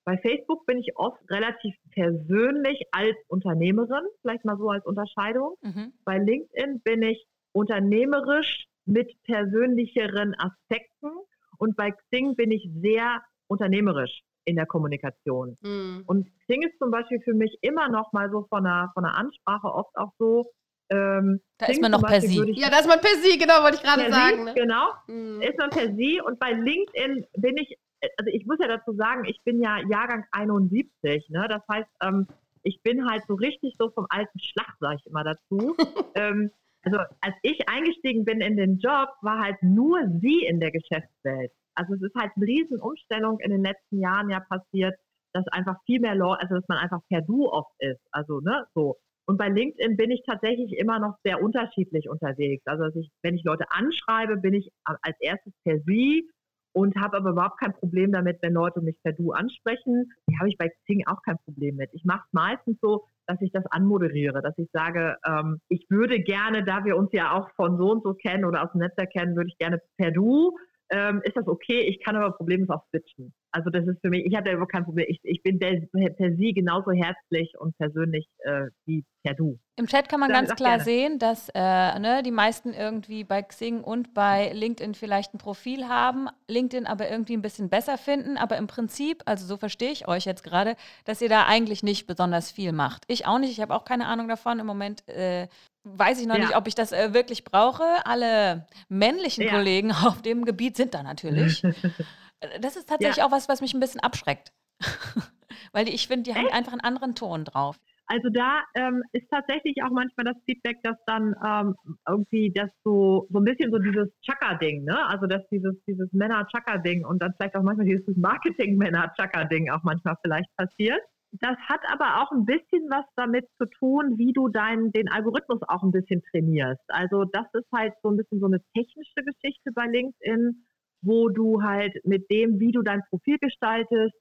Bei Facebook bin ich oft relativ persönlich als Unternehmerin, vielleicht mal so als Unterscheidung. Mhm. Bei LinkedIn bin ich unternehmerisch mit persönlicheren Aspekten und bei Xing bin ich sehr unternehmerisch in der Kommunikation. Mhm. Und Xing ist zum Beispiel für mich immer noch mal so von der, von der Ansprache oft auch so, ähm, da ist man noch per Sie. Ja, da ist man per Sie, genau, wollte ich gerade sagen. Ne? Genau, mhm. ist man per Sie. Und bei LinkedIn bin ich also ich muss ja dazu sagen, ich bin ja Jahrgang 71, ne? Das heißt, ähm, ich bin halt so richtig so vom alten Schlag, sage ich immer dazu. ähm, also als ich eingestiegen bin in den Job, war halt nur sie in der Geschäftswelt. Also es ist halt eine Riesenumstellung in den letzten Jahren ja passiert, dass einfach viel mehr Leute, also dass man einfach per Du oft ist. Also, ne, so. Und bei LinkedIn bin ich tatsächlich immer noch sehr unterschiedlich unterwegs. Also ich, wenn ich Leute anschreibe, bin ich als erstes per Sie und habe aber überhaupt kein Problem damit, wenn Leute mich per Du ansprechen. Die habe ich bei Xing auch kein Problem mit. Ich mache es meistens so, dass ich das anmoderiere, dass ich sage, ähm, ich würde gerne, da wir uns ja auch von so und so kennen oder aus dem Netzwerk kennen, würde ich gerne per Du ähm, ist das okay. Ich kann aber problemlos auch switchen. Also das ist für mich, ich habe da überhaupt kein Problem. Ich, ich bin per, per Sie genauso herzlich und persönlich äh, wie per Du. Im Chat kann man ganz klar gerne. sehen, dass äh, ne, die meisten irgendwie bei Xing und bei LinkedIn vielleicht ein Profil haben, LinkedIn aber irgendwie ein bisschen besser finden. Aber im Prinzip, also so verstehe ich euch jetzt gerade, dass ihr da eigentlich nicht besonders viel macht. Ich auch nicht, ich habe auch keine Ahnung davon. Im Moment äh, weiß ich noch ja. nicht, ob ich das äh, wirklich brauche. Alle männlichen ja. Kollegen auf dem Gebiet sind da natürlich. das ist tatsächlich ja. auch was, was mich ein bisschen abschreckt. Weil die, ich finde, die Echt? haben einfach einen anderen Ton drauf. Also da ähm, ist tatsächlich auch manchmal das Feedback, dass dann ähm, irgendwie das so, so ein bisschen so dieses Chaka-Ding, ne? Also dass dieses, dieses Männer-Chaka-Ding und dann vielleicht auch manchmal dieses Marketing-Männer-Chaka-Ding auch manchmal vielleicht passiert. Das hat aber auch ein bisschen was damit zu tun, wie du deinen, den Algorithmus auch ein bisschen trainierst. Also das ist halt so ein bisschen so eine technische Geschichte bei LinkedIn, wo du halt mit dem, wie du dein Profil gestaltest,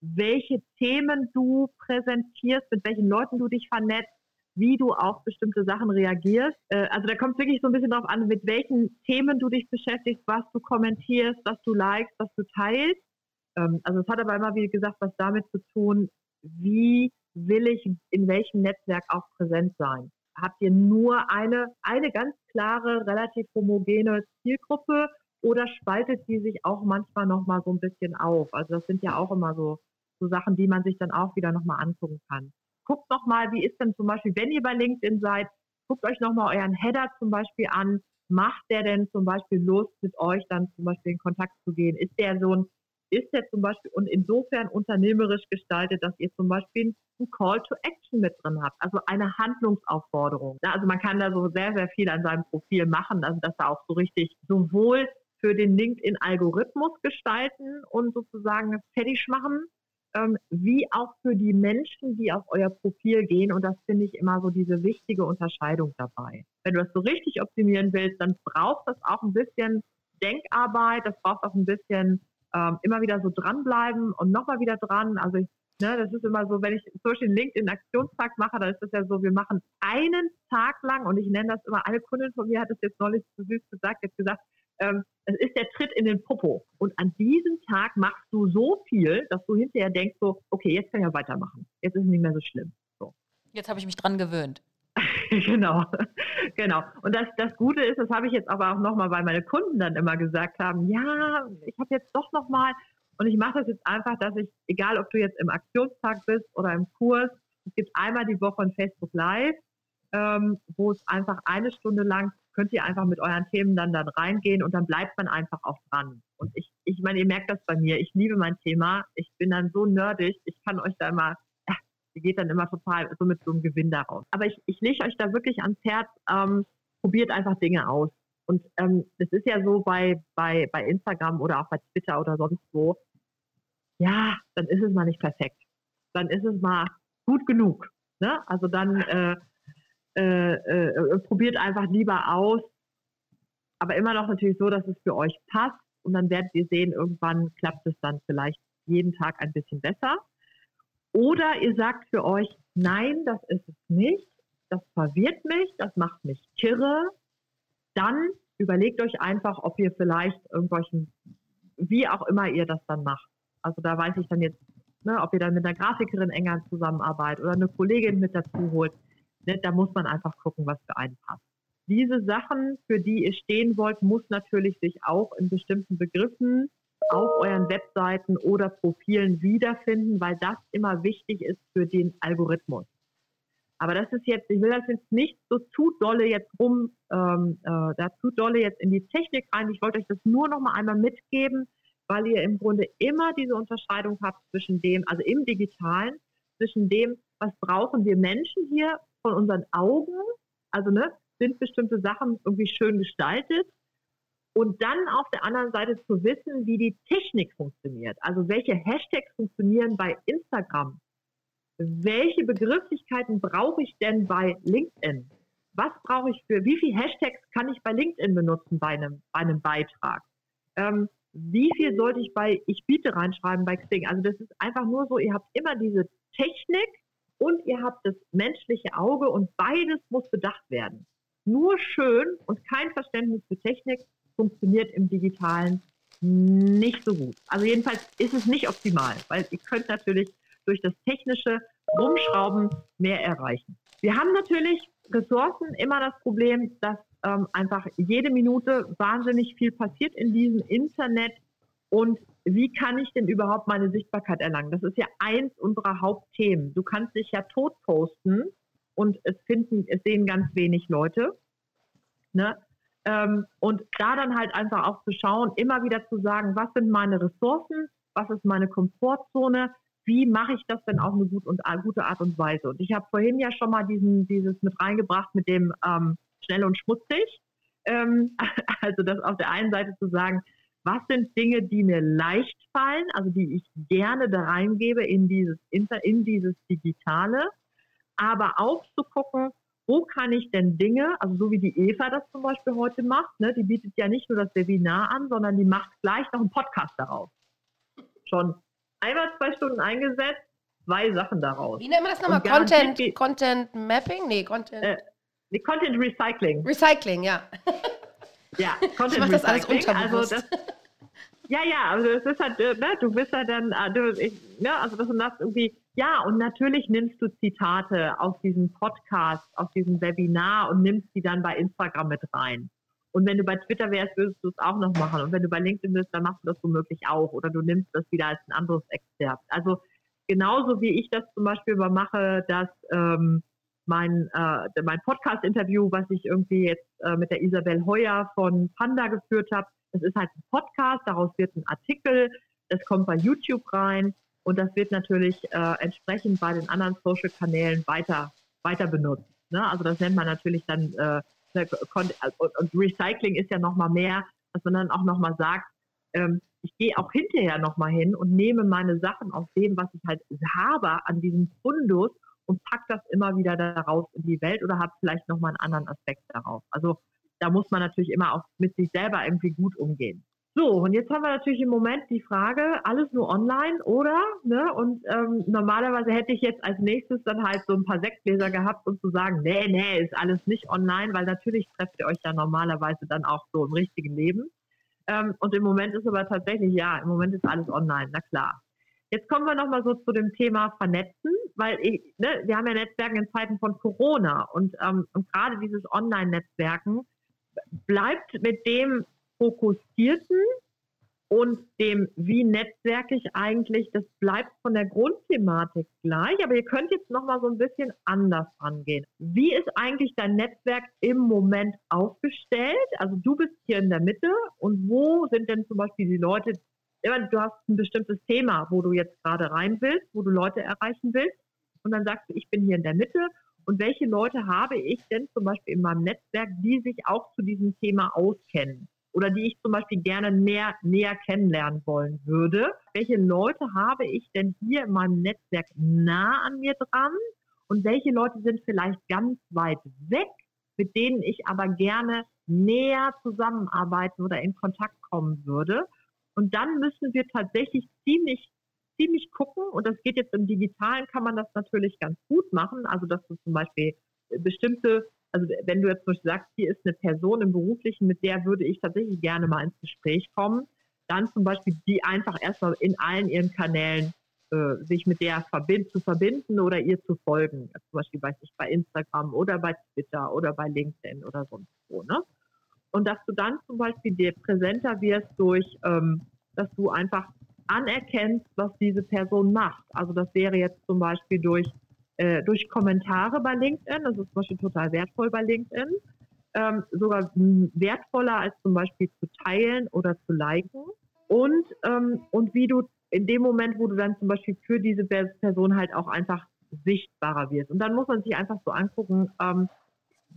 welche Themen du präsentierst, mit welchen Leuten du dich vernetzt, wie du auf bestimmte Sachen reagierst. Äh, also da kommt es wirklich so ein bisschen darauf an, mit welchen Themen du dich beschäftigst, was du kommentierst, was du likest, was du teilst. Ähm, also es hat aber immer, wie gesagt, was damit zu tun, wie will ich in welchem Netzwerk auch präsent sein? Habt ihr nur eine, eine ganz klare, relativ homogene Zielgruppe oder spaltet die sich auch manchmal nochmal so ein bisschen auf? Also das sind ja auch immer so, so Sachen, die man sich dann auch wieder nochmal angucken kann. Guckt nochmal, wie ist denn zum Beispiel, wenn ihr bei LinkedIn seid, guckt euch nochmal euren Header zum Beispiel an. Macht der denn zum Beispiel Lust, mit euch dann zum Beispiel in Kontakt zu gehen? Ist der so ein ist ja zum Beispiel und insofern unternehmerisch gestaltet, dass ihr zum Beispiel ein Call to Action mit drin habt, also eine Handlungsaufforderung. Also man kann da so sehr, sehr viel an seinem Profil machen, also dass da auch so richtig sowohl für den LinkedIn-Algorithmus gestalten und sozusagen fertig machen, ähm, wie auch für die Menschen, die auf euer Profil gehen. Und das finde ich immer so diese wichtige Unterscheidung dabei. Wenn du das so richtig optimieren willst, dann braucht das auch ein bisschen Denkarbeit, das braucht auch ein bisschen ähm, immer wieder so dranbleiben und nochmal wieder dran. Also ich, ne, das ist immer so, wenn ich zum Beispiel einen LinkedIn-Aktionstag mache, dann ist das ja so, wir machen einen Tag lang und ich nenne das immer, eine Kundin von mir hat es jetzt neulich so süß gesagt, jetzt gesagt, ähm, es ist der Tritt in den Popo. Und an diesem Tag machst du so viel, dass du hinterher denkst so, okay, jetzt kann ich ja weitermachen. Jetzt ist es nicht mehr so schlimm. So. Jetzt habe ich mich dran gewöhnt. genau, genau. Und das, das Gute ist, das habe ich jetzt aber auch nochmal, weil meine Kunden dann immer gesagt haben, ja, ich habe jetzt doch nochmal, und ich mache das jetzt einfach, dass ich, egal ob du jetzt im Aktionstag bist oder im Kurs, es gibt einmal die Woche ein Facebook Live, ähm, wo es einfach eine Stunde lang könnt ihr einfach mit euren Themen dann dann reingehen und dann bleibt man einfach auch dran. Und ich, ich meine, ihr merkt das bei mir. Ich liebe mein Thema. Ich bin dann so nerdig. Ich kann euch da immer die geht dann immer total so mit so einem Gewinn daraus. Aber ich, ich lege euch da wirklich ans Herz, ähm, probiert einfach Dinge aus. Und ähm, ist ja so bei, bei, bei Instagram oder auch bei Twitter oder sonst wo, ja, dann ist es mal nicht perfekt. Dann ist es mal gut genug. Ne? Also dann äh, äh, äh, probiert einfach lieber aus, aber immer noch natürlich so, dass es für euch passt. Und dann werdet ihr sehen, irgendwann klappt es dann vielleicht jeden Tag ein bisschen besser. Oder ihr sagt für euch, nein, das ist es nicht, das verwirrt mich, das macht mich kirre. Dann überlegt euch einfach, ob ihr vielleicht irgendwelchen, wie auch immer ihr das dann macht. Also da weiß ich dann jetzt, ne, ob ihr dann mit einer Grafikerin enger zusammenarbeitet oder eine Kollegin mit dazu holt. Ne, da muss man einfach gucken, was für einen passt. Diese Sachen, für die ihr stehen wollt, muss natürlich sich auch in bestimmten Begriffen auf euren Webseiten oder Profilen wiederfinden, weil das immer wichtig ist für den Algorithmus. Aber das ist jetzt, ich will das jetzt nicht so zu dolle jetzt rum, ähm, äh, da zu dolle jetzt in die Technik rein. Ich wollte euch das nur noch mal einmal mitgeben, weil ihr im Grunde immer diese Unterscheidung habt zwischen dem, also im Digitalen, zwischen dem, was brauchen wir Menschen hier von unseren Augen, also ne, sind bestimmte Sachen irgendwie schön gestaltet und dann auf der anderen Seite zu wissen, wie die Technik funktioniert. Also welche Hashtags funktionieren bei Instagram? Welche Begrifflichkeiten brauche ich denn bei LinkedIn? Was brauche ich für, wie viele Hashtags kann ich bei LinkedIn benutzen bei einem, bei einem Beitrag? Ähm, wie viel sollte ich bei Ich biete reinschreiben bei Xing? Also das ist einfach nur so, ihr habt immer diese Technik und ihr habt das menschliche Auge und beides muss bedacht werden. Nur schön und kein Verständnis für Technik funktioniert im digitalen nicht so gut. Also jedenfalls ist es nicht optimal, weil ihr könnt natürlich durch das technische Rumschrauben mehr erreichen. Wir haben natürlich Ressourcen immer das Problem, dass ähm, einfach jede Minute wahnsinnig viel passiert in diesem Internet und wie kann ich denn überhaupt meine Sichtbarkeit erlangen? Das ist ja eins unserer Hauptthemen. Du kannst dich ja tot posten und es finden, es sehen ganz wenig Leute. Ne? Ähm, und da dann halt einfach auch zu schauen, immer wieder zu sagen, was sind meine Ressourcen, was ist meine Komfortzone, wie mache ich das denn auf eine gut und, gute Art und Weise? Und ich habe vorhin ja schon mal diesen, dieses mit reingebracht mit dem ähm, schnell und schmutzig. Ähm, also das auf der einen Seite zu sagen, was sind Dinge, die mir leicht fallen, also die ich gerne da reingebe in dieses, in dieses Digitale, aber auch zu gucken, wo kann ich denn Dinge, also so wie die Eva das zum Beispiel heute macht, ne, die bietet ja nicht nur das Webinar an, sondern die macht gleich noch einen Podcast darauf. Schon einmal zwei Stunden eingesetzt, zwei Sachen daraus. Wie nennt man das nochmal? Content, Content Mapping? Nee, Content. Äh, Content Recycling. Recycling, ja. Ja, Content ich das. Alles also das, ja, ja, also es ist halt, äh, ne, du bist ja dann, äh, du, ich, ne, also das und das irgendwie, ja, und natürlich nimmst du Zitate aus diesem Podcast, aus diesem Webinar und nimmst die dann bei Instagram mit rein. Und wenn du bei Twitter wärst, würdest du es auch noch machen. Und wenn du bei LinkedIn bist, dann machst du das womöglich auch. Oder du nimmst das wieder als ein anderes Exzerpt. Also genauso wie ich das zum Beispiel mache, dass ähm, mein, äh, mein Podcast-Interview, was ich irgendwie jetzt äh, mit der Isabel Heuer von Panda geführt habe, das ist halt ein Podcast, daraus wird ein Artikel, das kommt bei YouTube rein und das wird natürlich äh, entsprechend bei den anderen Social-Kanälen weiter, weiter benutzt. Ne? Also das nennt man natürlich dann äh, Ne, und Recycling ist ja nochmal mehr, dass man dann auch nochmal sagt, ähm, ich gehe auch hinterher nochmal hin und nehme meine Sachen aus dem, was ich halt habe, an diesem Fundus und pack das immer wieder daraus in die Welt oder habe vielleicht nochmal einen anderen Aspekt darauf. Also da muss man natürlich immer auch mit sich selber irgendwie gut umgehen. So, und jetzt haben wir natürlich im Moment die Frage, alles nur online, oder? Ne? Und ähm, normalerweise hätte ich jetzt als nächstes dann halt so ein paar Sektgläser gehabt und zu sagen, nee, nee, ist alles nicht online, weil natürlich trefft ihr euch ja normalerweise dann auch so im richtigen Leben. Ähm, und im Moment ist aber tatsächlich, ja, im Moment ist alles online, na klar. Jetzt kommen wir nochmal so zu dem Thema Vernetzen, weil ich, ne, wir haben ja Netzwerken in Zeiten von Corona und, ähm, und gerade dieses Online-Netzwerken bleibt mit dem Fokussierten und dem, wie netzwerke ich eigentlich, das bleibt von der Grundthematik gleich, aber ihr könnt jetzt nochmal so ein bisschen anders rangehen. Wie ist eigentlich dein Netzwerk im Moment aufgestellt? Also du bist hier in der Mitte und wo sind denn zum Beispiel die Leute, du hast ein bestimmtes Thema, wo du jetzt gerade rein willst, wo du Leute erreichen willst und dann sagst du, ich bin hier in der Mitte und welche Leute habe ich denn zum Beispiel in meinem Netzwerk, die sich auch zu diesem Thema auskennen? oder die ich zum Beispiel gerne näher, näher kennenlernen wollen würde. Welche Leute habe ich denn hier in meinem Netzwerk nah an mir dran und welche Leute sind vielleicht ganz weit weg, mit denen ich aber gerne näher zusammenarbeiten oder in Kontakt kommen würde. Und dann müssen wir tatsächlich ziemlich ziemlich gucken und das geht jetzt im Digitalen, kann man das natürlich ganz gut machen. Also dass du zum Beispiel bestimmte also wenn du jetzt zum Beispiel sagst, hier ist eine Person im Beruflichen, mit der würde ich tatsächlich gerne mal ins Gespräch kommen, dann zum Beispiel die einfach erstmal in allen ihren Kanälen äh, sich mit der verbind zu verbinden oder ihr zu folgen. Zum Beispiel weiß ich bei Instagram oder bei Twitter oder bei LinkedIn oder sonst wo. Ne? Und dass du dann zum Beispiel dir präsenter wirst durch, ähm, dass du einfach anerkennst, was diese Person macht. Also das wäre jetzt zum Beispiel durch äh, durch Kommentare bei LinkedIn. Das ist zum Beispiel total wertvoll bei LinkedIn. Ähm, sogar wertvoller als zum Beispiel zu teilen oder zu liken. Und, ähm, und wie du in dem Moment, wo du dann zum Beispiel für diese Person halt auch einfach sichtbarer wirst. Und dann muss man sich einfach so angucken, ähm,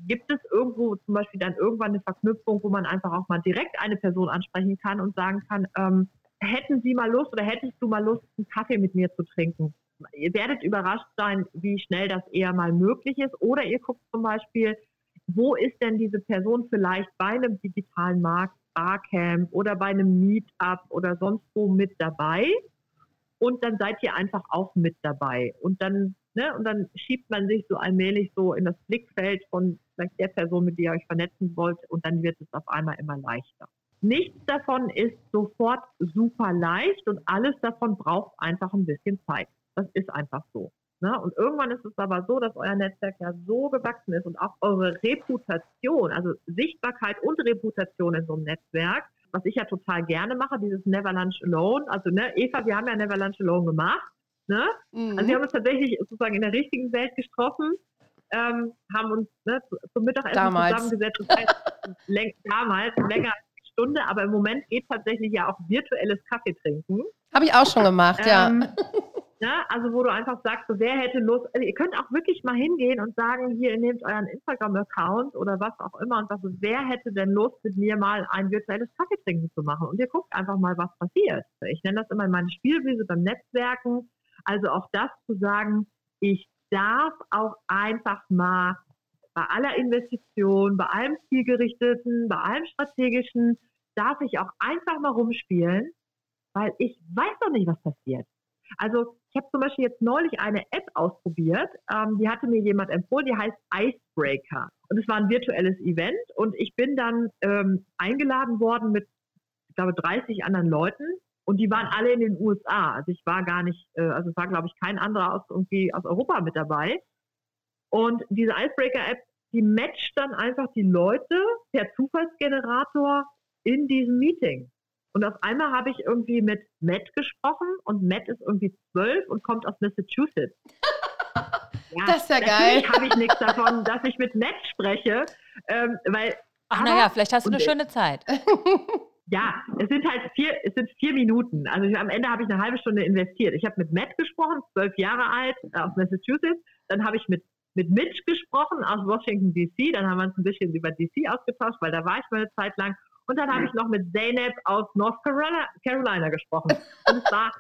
gibt es irgendwo zum Beispiel dann irgendwann eine Verknüpfung, wo man einfach auch mal direkt eine Person ansprechen kann und sagen kann, ähm, hätten Sie mal Lust oder hättest du mal Lust, einen Kaffee mit mir zu trinken? ihr werdet überrascht sein, wie schnell das eher mal möglich ist. Oder ihr guckt zum Beispiel, wo ist denn diese Person vielleicht bei einem digitalen Markt Barcamp oder bei einem Meetup oder sonst wo mit dabei. Und dann seid ihr einfach auch mit dabei. Und dann, ne, und dann schiebt man sich so allmählich so in das Blickfeld von vielleicht der Person, mit der ihr euch vernetzen wollt. Und dann wird es auf einmal immer leichter. Nichts davon ist sofort super leicht und alles davon braucht einfach ein bisschen Zeit. Das ist einfach so. Ne? Und irgendwann ist es aber so, dass euer Netzwerk ja so gewachsen ist und auch eure Reputation, also Sichtbarkeit und Reputation in so einem Netzwerk, was ich ja total gerne mache, dieses Never Lunch Alone. Also, ne, Eva, wir haben ja Never Lunch Alone gemacht. Ne? Mhm. Also wir haben uns tatsächlich sozusagen in der richtigen Welt getroffen, ähm, haben uns ne, zum Mittagessen damals. zusammengesetzt. Das heißt, damals länger als eine Stunde, aber im Moment geht tatsächlich ja auch virtuelles Kaffee trinken. Habe ich auch schon gemacht, ähm, ja. Ne? Also wo du einfach sagst, so, wer hätte Lust, also ihr könnt auch wirklich mal hingehen und sagen, hier, ihr nehmt euren Instagram-Account oder was auch immer und sagt, so, wer hätte denn Lust, mit mir mal ein virtuelles Kaffeetrinken zu machen? Und ihr guckt einfach mal, was passiert. Ich nenne das immer meine Spielwiese beim Netzwerken. Also auch das zu sagen, ich darf auch einfach mal bei aller Investition, bei allem zielgerichteten, bei allem strategischen, darf ich auch einfach mal rumspielen, weil ich weiß doch nicht, was passiert. Also ich habe zum Beispiel jetzt neulich eine App ausprobiert, ähm, die hatte mir jemand empfohlen, die heißt Icebreaker. Und es war ein virtuelles Event und ich bin dann ähm, eingeladen worden mit, ich glaube, 30 anderen Leuten und die waren alle in den USA. Also ich war gar nicht, äh, also es war, glaube ich, kein anderer aus irgendwie aus Europa mit dabei. Und diese Icebreaker-App, die matcht dann einfach die Leute per Zufallsgenerator in diesem Meeting. Und auf einmal habe ich irgendwie mit Matt gesprochen und Matt ist irgendwie zwölf und kommt aus Massachusetts. Ja, das ist ja geil. habe ich nichts davon, dass ich mit Matt spreche, ähm, weil. Ach naja, vielleicht hast du eine schöne Zeit. Ja, es sind halt vier, es sind vier Minuten. Also ich, am Ende habe ich eine halbe Stunde investiert. Ich habe mit Matt gesprochen, zwölf Jahre alt, äh, aus Massachusetts. Dann habe ich mit mit Mitch gesprochen aus Washington DC. Dann haben wir uns ein bisschen über DC ausgetauscht, weil da war ich mal eine Zeit lang. Und dann habe ich noch mit Zeynep aus North Carolina, Carolina gesprochen. Und es war,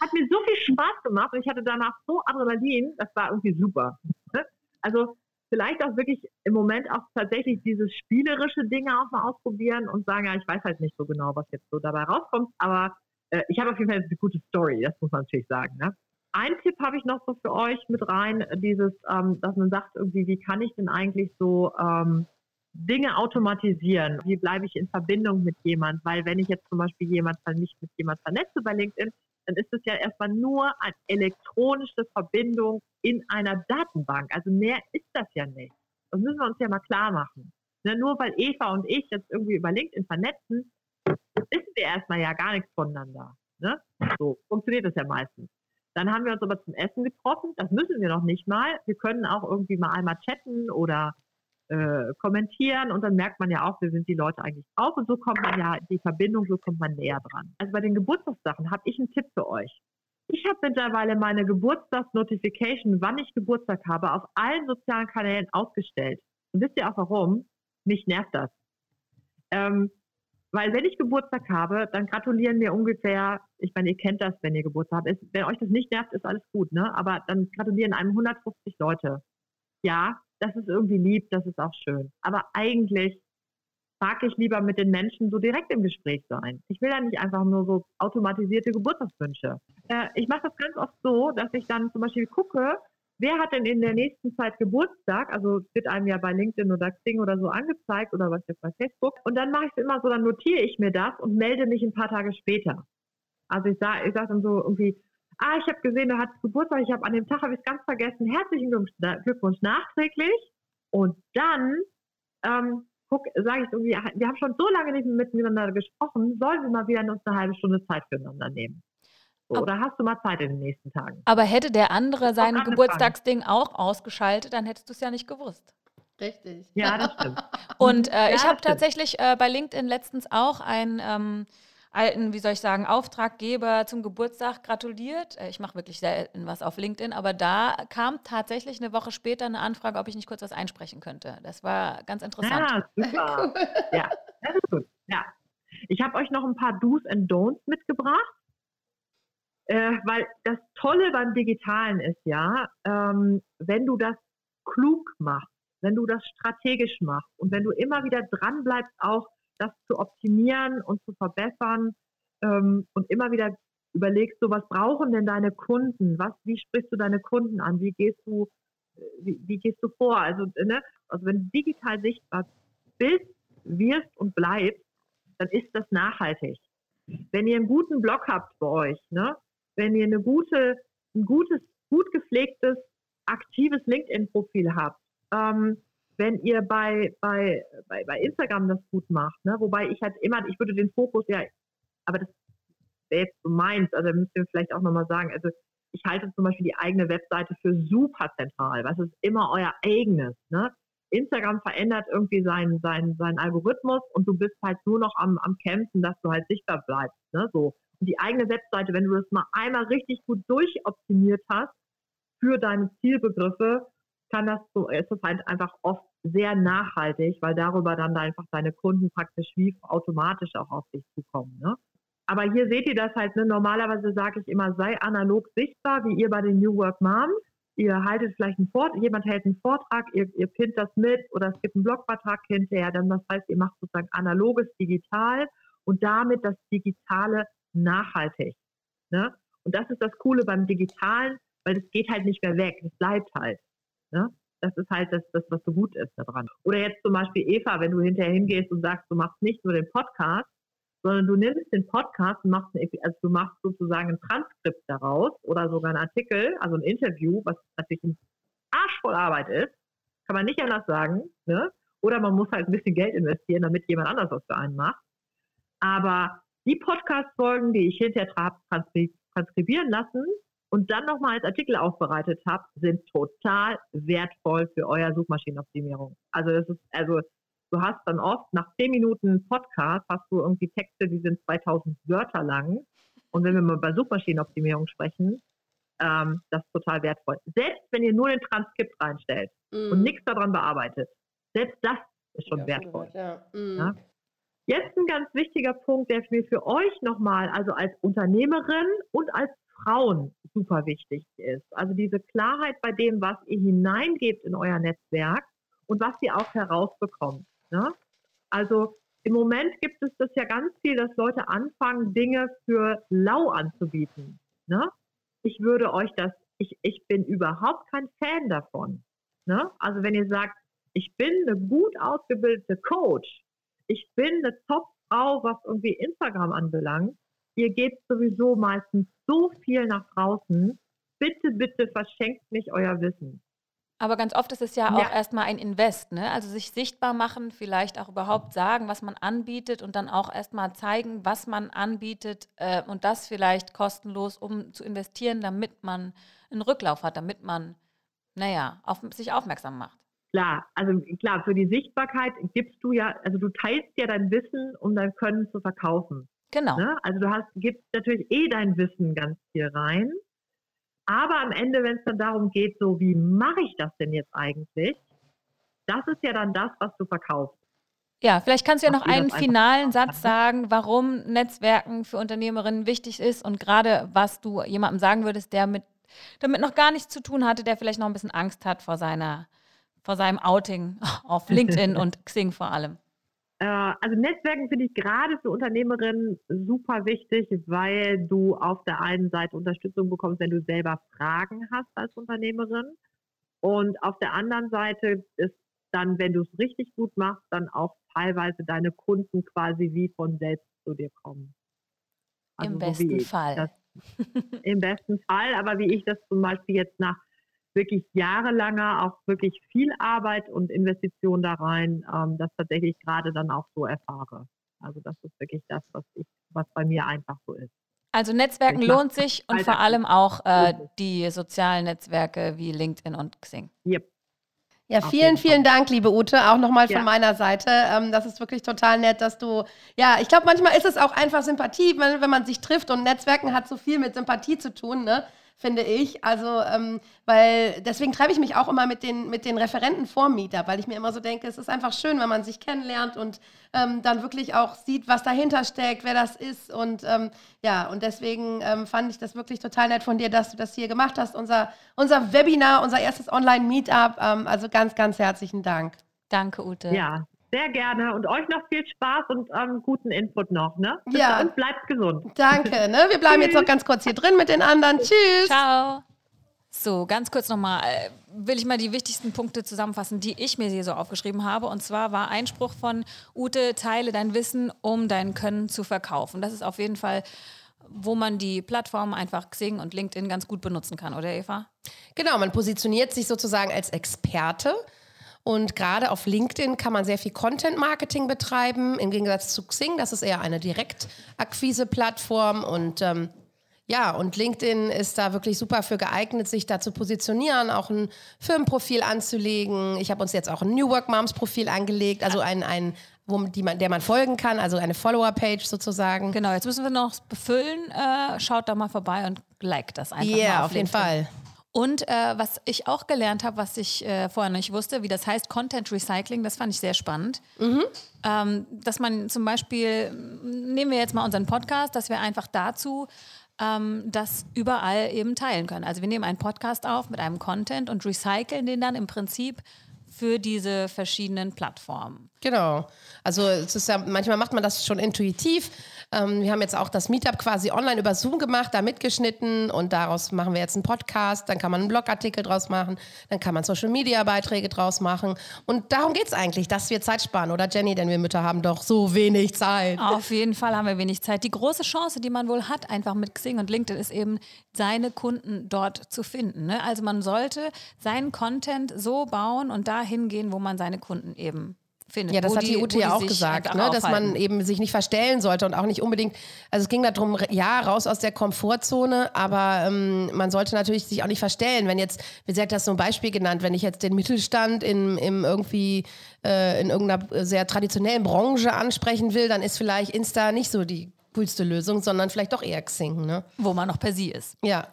hat mir so viel Spaß gemacht und ich hatte danach so Adrenalin, das war irgendwie super. Ne? Also vielleicht auch wirklich im Moment auch tatsächlich dieses spielerische Dinge auch mal ausprobieren und sagen, ja, ich weiß halt nicht so genau, was jetzt so dabei rauskommt, aber äh, ich habe auf jeden Fall eine gute Story, das muss man natürlich sagen. Ne? Ein Tipp habe ich noch so für euch mit rein, dieses, ähm, dass man sagt, irgendwie, wie kann ich denn eigentlich so ähm, Dinge automatisieren. Wie bleibe ich in Verbindung mit jemand? Weil wenn ich jetzt zum Beispiel jemand nicht mit jemand vernetze bei LinkedIn, dann ist es ja erstmal nur eine elektronische Verbindung in einer Datenbank. Also mehr ist das ja nicht. Das müssen wir uns ja mal klar machen. Ne, nur weil Eva und ich jetzt irgendwie über LinkedIn vernetzen, wissen wir erstmal ja gar nichts voneinander. Ne? So funktioniert das ja meistens. Dann haben wir uns aber zum Essen getroffen. Das müssen wir noch nicht mal. Wir können auch irgendwie mal einmal chatten oder äh, kommentieren und dann merkt man ja auch, wie sind die Leute eigentlich drauf und so kommt man ja die Verbindung, so kommt man näher dran. Also bei den Geburtstagssachen habe ich einen Tipp für euch. Ich habe mittlerweile meine Geburtstagsnotification, wann ich Geburtstag habe, auf allen sozialen Kanälen ausgestellt. Und wisst ihr auch warum? Mich nervt das. Ähm, weil wenn ich Geburtstag habe, dann gratulieren mir ungefähr, ich meine, ihr kennt das, wenn ihr Geburtstag habt. wenn euch das nicht nervt, ist alles gut, ne? Aber dann gratulieren einem 150 Leute. Ja, das ist irgendwie lieb, das ist auch schön. Aber eigentlich mag ich lieber mit den Menschen so direkt im Gespräch sein. Ich will ja nicht einfach nur so automatisierte Geburtstagswünsche. Äh, ich mache das ganz oft so, dass ich dann zum Beispiel gucke, wer hat denn in der nächsten Zeit Geburtstag? Also wird einem ja bei LinkedIn oder Xing oder so angezeigt oder was jetzt bei Facebook. Und dann mache ich es immer so, dann notiere ich mir das und melde mich ein paar Tage später. Also ich sage ich sag dann so irgendwie, ah, ich habe gesehen, du hattest Geburtstag, ich habe an dem Tag habe ich es ganz vergessen. Herzlichen Glückwunsch nachträglich. Und dann ähm, sage ich irgendwie, wir haben schon so lange nicht miteinander gesprochen, sollen wir mal wieder uns eine halbe Stunde Zeit füreinander nehmen. Oder hast du mal Zeit in den nächsten Tagen? Aber hätte der andere sein Geburtstagsding auch ausgeschaltet, dann hättest du es ja nicht gewusst. Richtig. Ja, das stimmt. Und äh, ja, ich habe tatsächlich äh, bei LinkedIn letztens auch ein ähm, alten, wie soll ich sagen, Auftraggeber zum Geburtstag gratuliert. Äh, ich mache wirklich selten was auf LinkedIn, aber da kam tatsächlich eine Woche später eine Anfrage, ob ich nicht kurz was einsprechen könnte. Das war ganz interessant. Ja, super. ja, das ist gut. Ja. Ich habe euch noch ein paar Do's and Don'ts mitgebracht, äh, weil das Tolle beim Digitalen ist ja, ähm, wenn du das klug machst, wenn du das strategisch machst und wenn du immer wieder dran bleibst, auch das zu optimieren und zu verbessern ähm, und immer wieder überlegst du, was brauchen denn deine Kunden? Was, wie sprichst du deine Kunden an? Wie gehst du, wie, wie gehst du vor? Also, ne, also wenn du digital sichtbar bist, wirst und bleibst, dann ist das nachhaltig. Wenn ihr einen guten Blog habt bei euch, ne, wenn ihr eine gute, ein gutes, gut gepflegtes, aktives LinkedIn-Profil habt, ähm, wenn ihr bei, bei, bei, bei Instagram das gut macht, ne? wobei ich halt immer, ich würde den Fokus ja, aber das wäre jetzt so meins, also müsst ihr vielleicht auch nochmal sagen, also ich halte zum Beispiel die eigene Webseite für super zentral, was ist immer euer eigenes, ne? Instagram verändert irgendwie seinen, seinen, seinen Algorithmus und du bist halt nur noch am, am Kämpfen, dass du halt sichtbar bleibst, ne? So. Und die eigene Webseite, wenn du das mal einmal richtig gut durchoptimiert hast für deine Zielbegriffe, kann das so, ist das halt einfach oft sehr nachhaltig, weil darüber dann einfach deine Kunden praktisch wie automatisch auch auf dich zukommen. Ne? Aber hier seht ihr das halt, ne? normalerweise sage ich immer, sei analog sichtbar, wie ihr bei den New Work Moms. Ihr haltet vielleicht einen Vortrag, jemand hält einen Vortrag, ihr, ihr pinnt das mit oder es gibt einen Blogbeitrag hinterher, dann das heißt, ihr macht sozusagen analoges digital und damit das Digitale nachhaltig. Ne? Und das ist das Coole beim Digitalen, weil es geht halt nicht mehr weg, es bleibt halt. Ne? Das ist halt das, das, was so gut ist daran. Oder jetzt zum Beispiel Eva, wenn du hinterher hingehst und sagst, du machst nicht nur den Podcast, sondern du nimmst den Podcast und machst, also du machst sozusagen ein Transkript daraus oder sogar einen Artikel, also ein Interview, was natürlich ein Arsch voll Arbeit ist, kann man nicht anders sagen, ne? Oder man muss halt ein bisschen Geld investieren, damit jemand anders was für einen macht. Aber die Podcast-Folgen, die ich hinterher transkribieren lassen, und dann nochmal als Artikel aufbereitet habt, sind total wertvoll für euer Suchmaschinenoptimierung. Also das ist, also du hast dann oft nach zehn Minuten Podcast hast du irgendwie Texte, die sind 2000 Wörter lang. Und wenn wir mal bei Suchmaschinenoptimierung sprechen, ähm, das ist total wertvoll. Selbst wenn ihr nur den Transkript reinstellt mm. und nichts daran bearbeitet, selbst das ist schon ja, wertvoll. Ja. Mm. Ja? Jetzt ein ganz wichtiger Punkt, der mir für euch nochmal, also als Unternehmerin und als Frauen super wichtig ist. Also diese Klarheit bei dem, was ihr hineingebt in euer Netzwerk und was ihr auch herausbekommt. Ne? Also im Moment gibt es das ja ganz viel, dass Leute anfangen, Dinge für lau anzubieten. Ne? Ich würde euch das, ich, ich bin überhaupt kein Fan davon. Ne? Also wenn ihr sagt, ich bin eine gut ausgebildete Coach, ich bin eine Top-Frau, was irgendwie Instagram anbelangt, ihr gebt sowieso meistens so viel nach draußen. Bitte, bitte verschenkt nicht euer Wissen. Aber ganz oft ist es ja auch ja. erstmal ein Invest, ne? Also sich sichtbar machen, vielleicht auch überhaupt sagen, was man anbietet und dann auch erstmal zeigen, was man anbietet äh, und das vielleicht kostenlos, um zu investieren, damit man einen Rücklauf hat, damit man, naja, auf sich aufmerksam macht. Klar, also klar, für die Sichtbarkeit gibst du ja, also du teilst ja dein Wissen, um dein Können zu verkaufen. Genau. Ne? Also du hast, gibst natürlich eh dein Wissen ganz viel rein. Aber am Ende, wenn es dann darum geht, so wie mache ich das denn jetzt eigentlich, das ist ja dann das, was du verkaufst. Ja, vielleicht kannst du ja noch einen finalen Satz sagen, warum Netzwerken für Unternehmerinnen wichtig ist und gerade was du jemandem sagen würdest, der mit damit noch gar nichts zu tun hatte, der vielleicht noch ein bisschen Angst hat vor seiner vor seinem Outing auf LinkedIn und Xing vor allem. Äh, also Netzwerken finde ich gerade für Unternehmerinnen super wichtig, weil du auf der einen Seite Unterstützung bekommst, wenn du selber Fragen hast als Unternehmerin. Und auf der anderen Seite ist dann, wenn du es richtig gut machst, dann auch teilweise deine Kunden quasi wie von selbst zu dir kommen. Also Im besten so Fall. Das, Im besten Fall, aber wie ich das zum Beispiel jetzt nach wirklich jahrelanger, auch wirklich viel Arbeit und Investition da rein, ähm, das tatsächlich gerade dann auch so erfahre. Also das ist wirklich das, was ich, was bei mir einfach so ist. Also Netzwerken lohnt sich und vor allem auch äh, die sozialen Netzwerke wie LinkedIn und Xing. Yep. Ja, vielen, vielen Dank, liebe Ute, auch nochmal von ja. meiner Seite. Ähm, das ist wirklich total nett, dass du, ja, ich glaube, manchmal ist es auch einfach Sympathie, wenn, wenn man sich trifft und Netzwerken hat so viel mit Sympathie zu tun, ne? Finde ich. Also, ähm, weil deswegen treibe ich mich auch immer mit den, mit den Referenten vorm Meetup, weil ich mir immer so denke, es ist einfach schön, wenn man sich kennenlernt und ähm, dann wirklich auch sieht, was dahinter steckt, wer das ist. Und ähm, ja, und deswegen ähm, fand ich das wirklich total nett von dir, dass du das hier gemacht hast. Unser, unser Webinar, unser erstes Online-Meetup. Ähm, also ganz, ganz herzlichen Dank. Danke, Ute. Ja, Sehr gerne und euch noch viel Spaß und ähm, guten Input noch. Ne? Bis Ja. dann, bleibt gesund. Danke, ne? Wir bleiben jetzt noch ganz kurz hier drin mit den anderen. Tschüss. Ciao. So, ganz kurz nochmal, äh, will ich mal die wichtigsten Punkte zusammenfassen, die ich mir hier so aufgeschrieben habe. Und zwar war Einspruch von Ute, teile dein Wissen, um dein Können zu verkaufen. Das ist auf jeden Fall, wo man die Plattformen einfach Xing und LinkedIn ganz gut benutzen kann, oder Eva? Genau, man positioniert sich sozusagen als Experte. Und gerade auf LinkedIn kann man sehr viel Content-Marketing betreiben, im Gegensatz zu Xing. Das ist eher eine Direktakquise-Plattform. Und ähm, ja, und LinkedIn ist da wirklich super für geeignet, sich da zu positionieren, auch ein Firmenprofil anzulegen. Ich habe uns jetzt auch ein New Work Moms Profil angelegt, also ein, ein wo, die man, der man folgen kann, also eine Follower-Page sozusagen. Genau, jetzt müssen wir noch befüllen. Äh, schaut da mal vorbei und liked das einfach Ja, mal auf jeden LinkedIn. Fall. Und äh, was ich auch gelernt habe, was ich äh, vorher nicht wusste, wie das heißt, Content Recycling, das fand ich sehr spannend. Ähm, dass man zum Beispiel, nehmen wir jetzt mal unseren Podcast, dass wir einfach dazu ähm, das überall eben teilen können. Also wir nehmen einen Podcast auf mit einem Content und recyceln den dann im Prinzip für diese verschiedenen Plattformen. Genau. Also es ist ja, manchmal macht man das schon intuitiv. Ähm, wir haben jetzt auch das Meetup quasi online über Zoom gemacht, da mitgeschnitten und daraus machen wir jetzt einen Podcast, dann kann man einen Blogartikel draus machen, dann kann man Social Media Beiträge draus machen. Und darum geht es eigentlich, dass wir Zeit sparen, oder Jenny? Denn wir Mütter haben doch so wenig Zeit. Auf jeden Fall haben wir wenig Zeit. Die große Chance, die man wohl hat, einfach mit Xing und LinkedIn, ist eben, seine Kunden dort zu finden. Ne? Also man sollte seinen Content so bauen und dahin gehen, wo man seine Kunden eben findet. Ja, das hat die, Ute ja auch gesagt, ne? dass man eben sich nicht verstellen sollte und auch nicht unbedingt, also es ging darum, ja, raus aus der Komfortzone, aber ähm, man sollte natürlich sich auch nicht verstellen. Wenn jetzt, wie sie hat das so ein Beispiel genannt, wenn ich jetzt den Mittelstand in, im irgendwie äh, in irgendeiner sehr traditionellen Branche ansprechen will, dann ist vielleicht Insta nicht so die coolste Lösung, sondern vielleicht doch eher Xing, ne? wo man noch per Sie ist. Ja.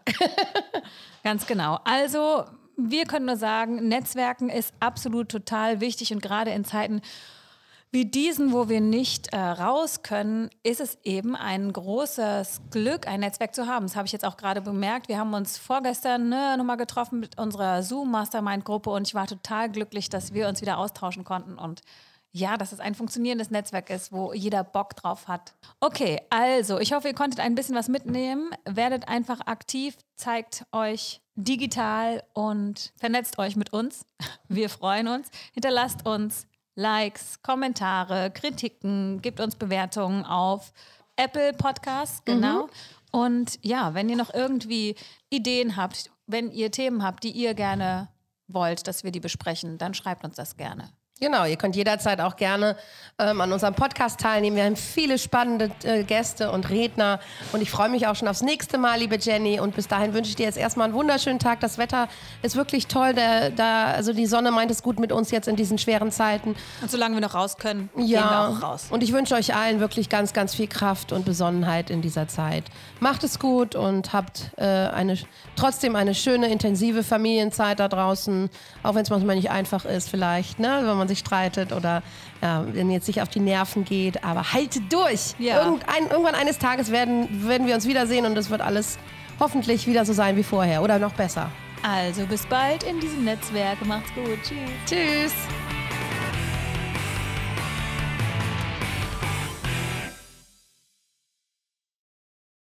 Ganz genau. Also, wir können nur sagen, Netzwerken ist absolut total wichtig und gerade in Zeiten wie diesen, wo wir nicht äh, raus können, ist es eben ein großes Glück, ein Netzwerk zu haben. Das habe ich jetzt auch gerade bemerkt. Wir haben uns vorgestern ne, nochmal getroffen mit unserer Zoom-Mastermind-Gruppe und ich war total glücklich, dass wir uns wieder austauschen konnten und ja, dass es ein funktionierendes Netzwerk ist, wo jeder Bock drauf hat. Okay, also ich hoffe, ihr konntet ein bisschen was mitnehmen. Werdet einfach aktiv, zeigt euch digital und vernetzt euch mit uns. Wir freuen uns. Hinterlasst uns Likes, Kommentare, Kritiken, gebt uns Bewertungen auf Apple Podcasts, genau. Und ja, wenn ihr noch irgendwie Ideen habt, wenn ihr Themen habt, die ihr gerne wollt, dass wir die besprechen, dann schreibt uns das gerne. Genau, ihr könnt jederzeit auch gerne ähm, an unserem Podcast teilnehmen. Wir haben viele spannende äh, Gäste und Redner und ich freue mich auch schon aufs nächste Mal, liebe Jenny. Und bis dahin wünsche ich dir jetzt erstmal einen wunderschönen Tag. Das Wetter ist wirklich toll. Der, da, also die Sonne meint es gut mit uns jetzt in diesen schweren Zeiten. Und solange wir noch raus können, gehen wir Ja, auch raus. und ich wünsche euch allen wirklich ganz, ganz viel Kraft und Besonnenheit in dieser Zeit. Macht es gut und habt äh, eine, trotzdem eine schöne, intensive Familienzeit da draußen, auch wenn es manchmal nicht einfach ist vielleicht, ne? wenn man sich streitet oder ja, wenn jetzt sich auf die Nerven geht, aber haltet durch. Ja. Irgendein, irgendwann eines Tages werden, werden wir uns wiedersehen und es wird alles hoffentlich wieder so sein wie vorher oder noch besser. Also bis bald in diesem Netzwerk. Macht's gut. Tschüss. Tschüss!